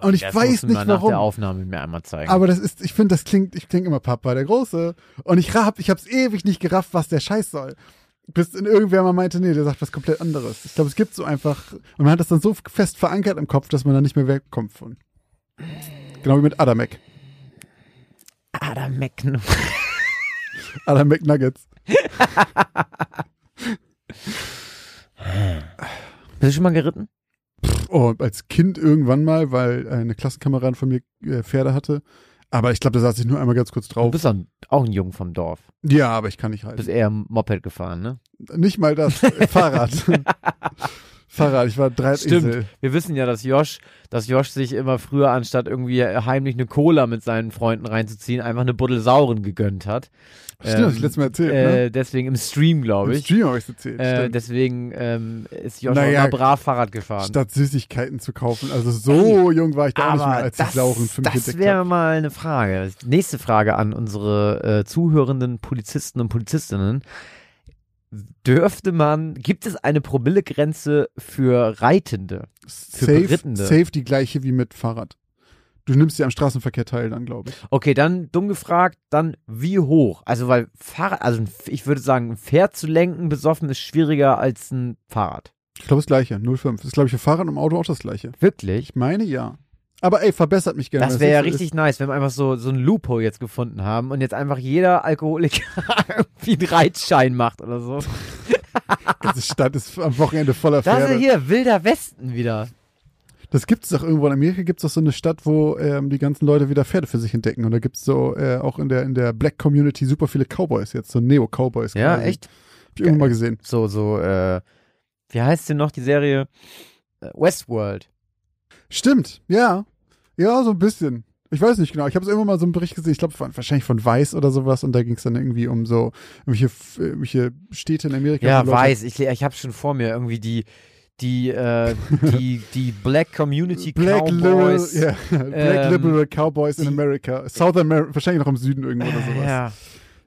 [SPEAKER 1] Und ich weiß nicht
[SPEAKER 2] nach der
[SPEAKER 1] warum.
[SPEAKER 2] Aufnahme mir einmal zeigen.
[SPEAKER 1] Aber das ist, ich finde, das klingt, ich klinge immer Papa der Große. Und ich hab, ich hab's ewig nicht gerafft, was der Scheiß soll. Bis in irgendwer mal meinte, nee, der sagt was komplett anderes. Ich glaube, es gibt so einfach, und man hat das dann so fest verankert im Kopf, dass man da nicht mehr wegkommt von. Genau wie mit Adamek.
[SPEAKER 2] Adam McNu.
[SPEAKER 1] Adamek Nuggets.
[SPEAKER 2] Bist du schon mal geritten?
[SPEAKER 1] Oh, als Kind irgendwann mal, weil eine Klassenkameradin von mir äh, Pferde hatte. Aber ich glaube, da saß ich nur einmal ganz kurz
[SPEAKER 2] Du
[SPEAKER 1] drauf.
[SPEAKER 2] bist auch, auch ein Jung vom Dorf.
[SPEAKER 1] Ja, aber ich kann nicht
[SPEAKER 2] Du
[SPEAKER 1] halten.
[SPEAKER 2] bist eher Moped gefahren, ne?
[SPEAKER 1] Nicht mal das. Äh, Fahrrad. Fahrrad, ich war drei
[SPEAKER 2] Stimmt. Wir wissen ja, dass Josh, dass Josh sich immer früher, anstatt irgendwie heimlich eine Cola mit seinen Freunden reinzuziehen, einfach eine Buddel Sauren gegönnt hat.
[SPEAKER 1] Stimmt, hab ich letztes Mal erzählt, ne?
[SPEAKER 2] äh, Deswegen im Stream, glaube
[SPEAKER 1] Im
[SPEAKER 2] ich.
[SPEAKER 1] Stream habe ich erzählt.
[SPEAKER 2] Äh, deswegen ähm, ist Josh
[SPEAKER 1] Naja,
[SPEAKER 2] auch immer brav Fahrrad gefahren.
[SPEAKER 1] Statt Süßigkeiten zu kaufen. Also so jung war ich da nicht mehr, als
[SPEAKER 2] das,
[SPEAKER 1] ich Sauren für mich
[SPEAKER 2] das wäre mal eine Frage. Nächste Frage an unsere äh, zuhörenden Polizisten und Polizistinnen. Dürfte man, gibt es eine Promillegrenze für Reitende? für
[SPEAKER 1] Safe,
[SPEAKER 2] Berittende.
[SPEAKER 1] safe die gleiche wie mit Fahrrad. Du nimmst ja am Straßenverkehr teil dann, glaube ich.
[SPEAKER 2] Okay, dann dumm gefragt, dann wie hoch? Also, weil Fahrrad, also ich würde sagen, ein Pferd zu lenken besoffen ist schwieriger als ein Fahrrad.
[SPEAKER 1] Ich glaube das gleiche, 0,5. Das ist, glaube ich, für Fahrrad und Auto auch das gleiche.
[SPEAKER 2] Wirklich?
[SPEAKER 1] Ich meine ja. Aber ey, verbessert mich gerne.
[SPEAKER 2] Das wäre ja richtig nice, wenn wir einfach so, so ein Loophole jetzt gefunden haben und jetzt einfach jeder Alkoholiker irgendwie einen Reitschein macht oder so.
[SPEAKER 1] Ist. Ganze Stadt ist am Wochenende voller
[SPEAKER 2] Das
[SPEAKER 1] Pferde.
[SPEAKER 2] ist hier wilder Westen wieder.
[SPEAKER 1] Das gibt es doch irgendwo in Amerika, gibt es doch so eine Stadt, wo ähm, die ganzen Leute wieder Pferde für sich entdecken. Und da gibt es so äh, auch in der, in der Black Community super viele Cowboys jetzt, so Neo-Cowboys.
[SPEAKER 2] Ja,
[SPEAKER 1] quasi.
[SPEAKER 2] echt?
[SPEAKER 1] Hab ich irgendwann mal gesehen.
[SPEAKER 2] So, so, äh, wie heißt denn noch die Serie? Äh, Westworld.
[SPEAKER 1] Stimmt, ja. Ja, so ein bisschen. Ich weiß nicht genau. Ich habe es irgendwann mal so einen Bericht gesehen, ich glaube wahrscheinlich von Weiß oder sowas und da ging es dann irgendwie um so irgendwelche, irgendwelche Städte in Amerika.
[SPEAKER 2] Ja, weiß. Ich, ich habe schon vor mir irgendwie die, die, äh, die, die Black Community
[SPEAKER 1] Black Liberal,
[SPEAKER 2] Cowboys.
[SPEAKER 1] ja, Black
[SPEAKER 2] ähm,
[SPEAKER 1] Liberal Cowboys in America. South America, wahrscheinlich noch im Süden irgendwo oder sowas.
[SPEAKER 2] Ja,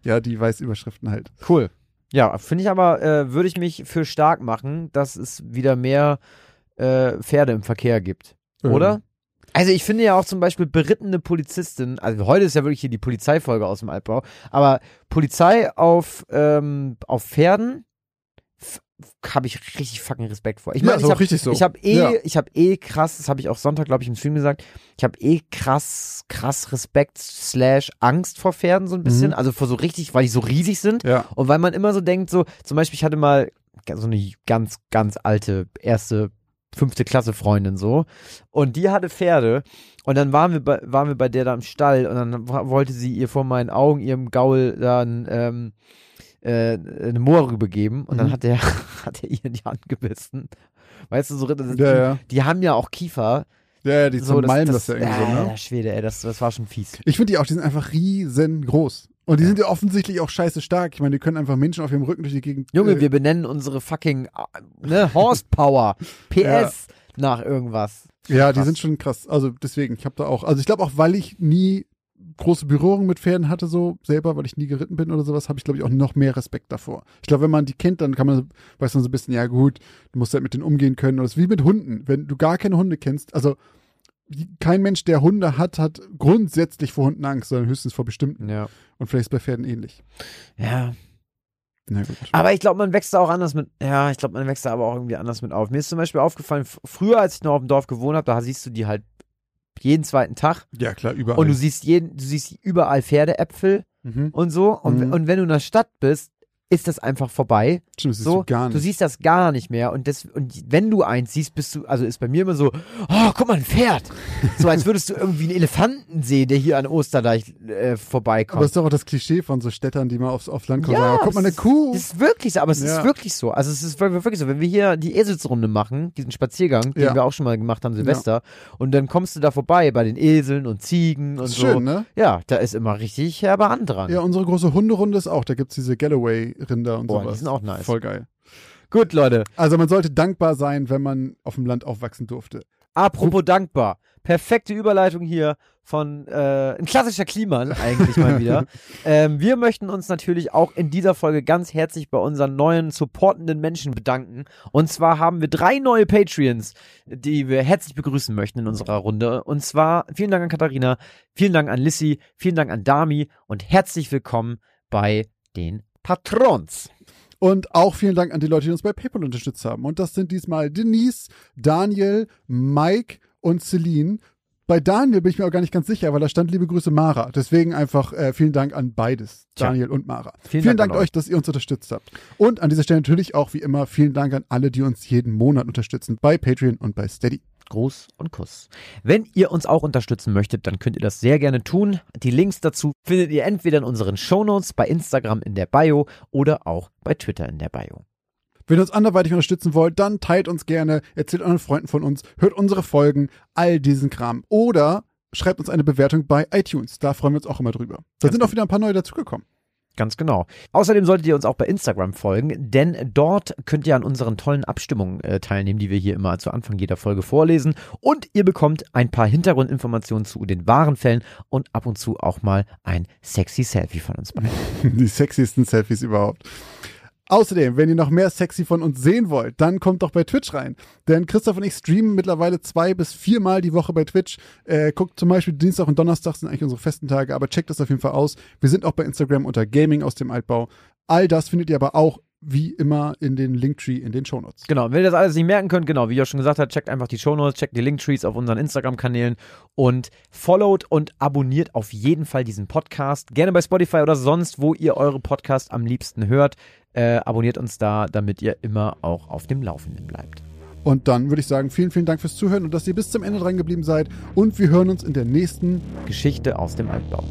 [SPEAKER 1] Ja, die Weißüberschriften halt.
[SPEAKER 2] cool. Ja, finde ich aber, äh, würde ich mich für stark machen, dass es wieder mehr äh, Pferde im Verkehr gibt. Oder? Also ich finde ja auch zum Beispiel berittene Polizistin, also heute ist ja wirklich hier die Polizeifolge aus dem Altbau, aber Polizei auf, ähm, auf Pferden habe ich richtig fucking Respekt vor. Ich
[SPEAKER 1] Ja,
[SPEAKER 2] meine,
[SPEAKER 1] ist
[SPEAKER 2] ich habe
[SPEAKER 1] so.
[SPEAKER 2] ich hab eh,
[SPEAKER 1] Ja.
[SPEAKER 2] ich habe eh krass, das habe ich auch Sonntag, glaube ich, im Stream gesagt, ich habe eh krass, krass Respekt slash Angst vor Pferden so ein bisschen,
[SPEAKER 1] Mhm.
[SPEAKER 2] also vor so richtig, weil die so riesig sind
[SPEAKER 1] Ja.
[SPEAKER 2] und weil man immer so denkt, so, zum Beispiel, ich hatte mal so eine ganz, ganz alte erste, fünfte Klasse Freundin so. Und die hatte Pferde. Und dann waren wir bei, waren wir bei der da im Stall und dann wollte sie ihr vor meinen Augen, ihrem Gaul, dann ähm, äh, eine Moorrübe geben. Und dann
[SPEAKER 1] Mhm.
[SPEAKER 2] hat der, hat er ihr in die Hand gebissen. Weißt du, so, das,
[SPEAKER 1] Ja, ja.
[SPEAKER 2] die haben ja auch Kiefer.
[SPEAKER 1] Ja, die
[SPEAKER 2] so,
[SPEAKER 1] zermalmen das, ja irgendwie so, ne?
[SPEAKER 2] Alter Schwede, ey, das, das war schon fies.
[SPEAKER 1] Ich finde die auch, die sind einfach riesengroß. Und die sind ja offensichtlich auch scheiße stark. Ich meine, die können einfach Menschen auf ihrem Rücken durch die Gegend.
[SPEAKER 2] Junge,
[SPEAKER 1] äh,
[SPEAKER 2] wir benennen unsere fucking äh, ne, Horsepower, PS nach irgendwas.
[SPEAKER 1] Ja, die
[SPEAKER 2] Krass.
[SPEAKER 1] sind schon krass. Also deswegen, ich habe da auch, also ich glaube auch, weil ich nie große Berührung mit Pferden hatte, so selber, weil ich nie geritten bin oder sowas, habe ich, glaube ich, auch noch mehr Respekt davor. Ich glaube, wenn man die kennt, dann kann man, weiß man so ein bisschen, ja gut, du musst halt mit denen umgehen können. Und das ist wie mit Hunden. Wenn du gar keine Hunde kennst, also die- kein Mensch, der Hunde hat, hat grundsätzlich vor Hunden Angst, sondern höchstens vor bestimmten.
[SPEAKER 2] Ja.
[SPEAKER 1] Und vielleicht ist bei Pferden ähnlich.
[SPEAKER 2] Ja.
[SPEAKER 1] Na gut.
[SPEAKER 2] Aber ich glaube, man wächst da auch anders mit. Ja, ich glaube, man wächst da aber auch irgendwie anders mit auf. Mir ist zum Beispiel aufgefallen, früher, als ich noch auf dem Dorf gewohnt habe, da siehst du die halt jeden zweiten Tag.
[SPEAKER 1] Ja, klar, überall.
[SPEAKER 2] Und du siehst jeden, du siehst überall Pferdeäpfel
[SPEAKER 1] mhm.
[SPEAKER 2] und so. Und,
[SPEAKER 1] Mhm.
[SPEAKER 2] und wenn du in der Stadt bist, ist das einfach vorbei.
[SPEAKER 1] Stimmt, das siehst
[SPEAKER 2] so,
[SPEAKER 1] du gar nicht.
[SPEAKER 2] siehst das gar nicht mehr. Und, das, und wenn du eins siehst, bist du, also ist bei mir immer so, oh, guck mal, ein Pferd. So als würdest du irgendwie einen Elefanten sehen, der hier an Osterdeich äh, vorbeikommt.
[SPEAKER 1] aber es ist doch auch das Klischee von so Städtern, die mal aufs, aufs Land kommen.
[SPEAKER 2] Ja,
[SPEAKER 1] sagen, guck mal, eine
[SPEAKER 2] es
[SPEAKER 1] Kuh.
[SPEAKER 2] Das ist wirklich so, aber es
[SPEAKER 1] Ja.
[SPEAKER 2] ist wirklich so. Also es ist wir- wirklich so. Wenn wir hier die Eselsrunde machen, diesen Spaziergang, den
[SPEAKER 1] Ja.
[SPEAKER 2] wir auch schon mal gemacht haben, Silvester, und dann kommst du da vorbei bei den Eseln und Ziegen und
[SPEAKER 1] ist
[SPEAKER 2] so.
[SPEAKER 1] schön, ne?
[SPEAKER 2] Ja, da ist immer richtig herber Andran.
[SPEAKER 1] Ja, unsere große Hunderunde ist auch. Da gibt's diese Galloway-Rinder und
[SPEAKER 2] Boah,
[SPEAKER 1] sowas.
[SPEAKER 2] die sind auch nice.
[SPEAKER 1] Voll geil.
[SPEAKER 2] Gut, Leute.
[SPEAKER 1] Also man sollte dankbar sein, wenn man auf dem Land aufwachsen durfte.
[SPEAKER 2] Apropos dankbar. Perfekte Überleitung hier von äh, ein klassischer Kliman eigentlich mal wieder. ähm, wir möchten uns natürlich auch in dieser Folge ganz herzlich bei unseren neuen supportenden Menschen bedanken. Und zwar haben wir drei neue Patreons, die wir herzlich begrüßen möchten in unserer Runde. Und zwar vielen Dank an Katharina, vielen Dank an Lissy, vielen Dank an Dami und herzlich willkommen bei den Patrons.
[SPEAKER 1] Und auch vielen Dank an die Leute, die uns bei PayPal unterstützt haben. Und das sind diesmal Denise, Daniel, Mike und Celine. Bei Daniel bin ich mir auch gar nicht ganz sicher, weil da stand liebe Grüße Mara. Deswegen einfach äh, vielen Dank an beides,
[SPEAKER 2] Tja.
[SPEAKER 1] Daniel und Mara.
[SPEAKER 2] Vielen
[SPEAKER 1] Vielen,
[SPEAKER 2] Dank
[SPEAKER 1] Dank,
[SPEAKER 2] an
[SPEAKER 1] euch, dass ihr uns unterstützt habt. Und an dieser Stelle natürlich auch wie immer vielen Dank an alle, die uns jeden Monat unterstützen bei Patreon und bei Steady.
[SPEAKER 2] Gruß und Kuss. Wenn ihr uns auch unterstützen möchtet, dann könnt ihr das sehr gerne tun. Die Links dazu findet ihr entweder in unseren Shownotes, bei Instagram in der Bio oder auch bei Twitter in der Bio.
[SPEAKER 1] Wenn ihr uns anderweitig unterstützen wollt, dann teilt uns gerne, erzählt euren Freunden von uns, hört unsere Folgen, all diesen Kram. Oder schreibt uns eine Bewertung bei iTunes. Da freuen wir uns auch immer drüber. Da sind auch wieder ein paar neue dazugekommen.
[SPEAKER 2] Ganz genau. Außerdem solltet ihr uns auch bei Instagram folgen, denn dort könnt ihr an unseren tollen Abstimmungen äh, teilnehmen, die wir hier immer zu Anfang jeder Folge vorlesen. Und ihr bekommt ein paar Hintergrundinformationen zu den wahren Fällen und ab und zu auch mal ein sexy Selfie von uns beiden.
[SPEAKER 1] Die sexiesten Selfies überhaupt. Außerdem, wenn ihr noch mehr sexy von uns sehen wollt, dann kommt doch bei Twitch rein. Denn Christoph und ich streamen mittlerweile zwei bis viermal die Woche bei Twitch. Äh, guckt zum Beispiel Dienstag und Donnerstag sind eigentlich unsere festen Tage, aber checkt das auf jeden Fall aus. Wir sind auch bei Instagram unter Gaming aus dem Altbau. All das findet ihr aber auch wie immer in den Linktree in den Shownotes.
[SPEAKER 2] Genau, wenn ihr das alles nicht merken könnt, genau, wie ihr schon gesagt habt, checkt einfach die Shownotes, checkt die Linktrees auf unseren Instagram-Kanälen und followt und abonniert auf jeden Fall diesen Podcast. Gerne bei Spotify oder sonst, wo ihr eure Podcast am liebsten hört. Äh, abonniert uns da, damit ihr immer auch auf dem Laufenden bleibt.
[SPEAKER 1] Und dann würde ich sagen, vielen, vielen Dank fürs Zuhören und dass ihr bis zum Ende dran geblieben seid. Und wir hören uns in der nächsten
[SPEAKER 2] Geschichte aus dem Altbau.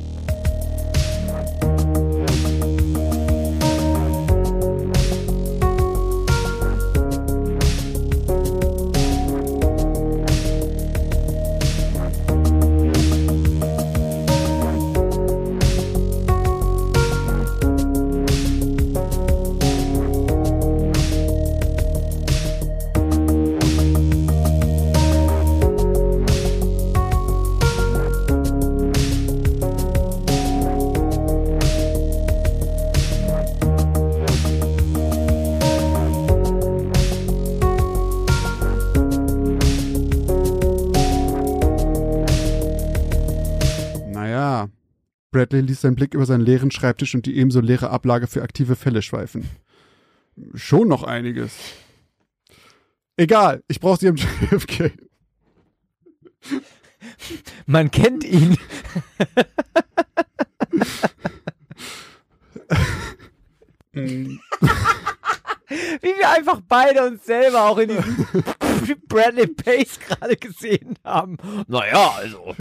[SPEAKER 1] Bradley ließ seinen Blick über seinen leeren Schreibtisch und die ebenso leere Ablage für aktive Fälle schweifen. Schon noch einiges. Egal, ich brauche sie am JFK.
[SPEAKER 2] Man kennt ihn. Wie wir einfach beide uns selber auch in diesem Bradley Pace gerade gesehen haben. Naja, also.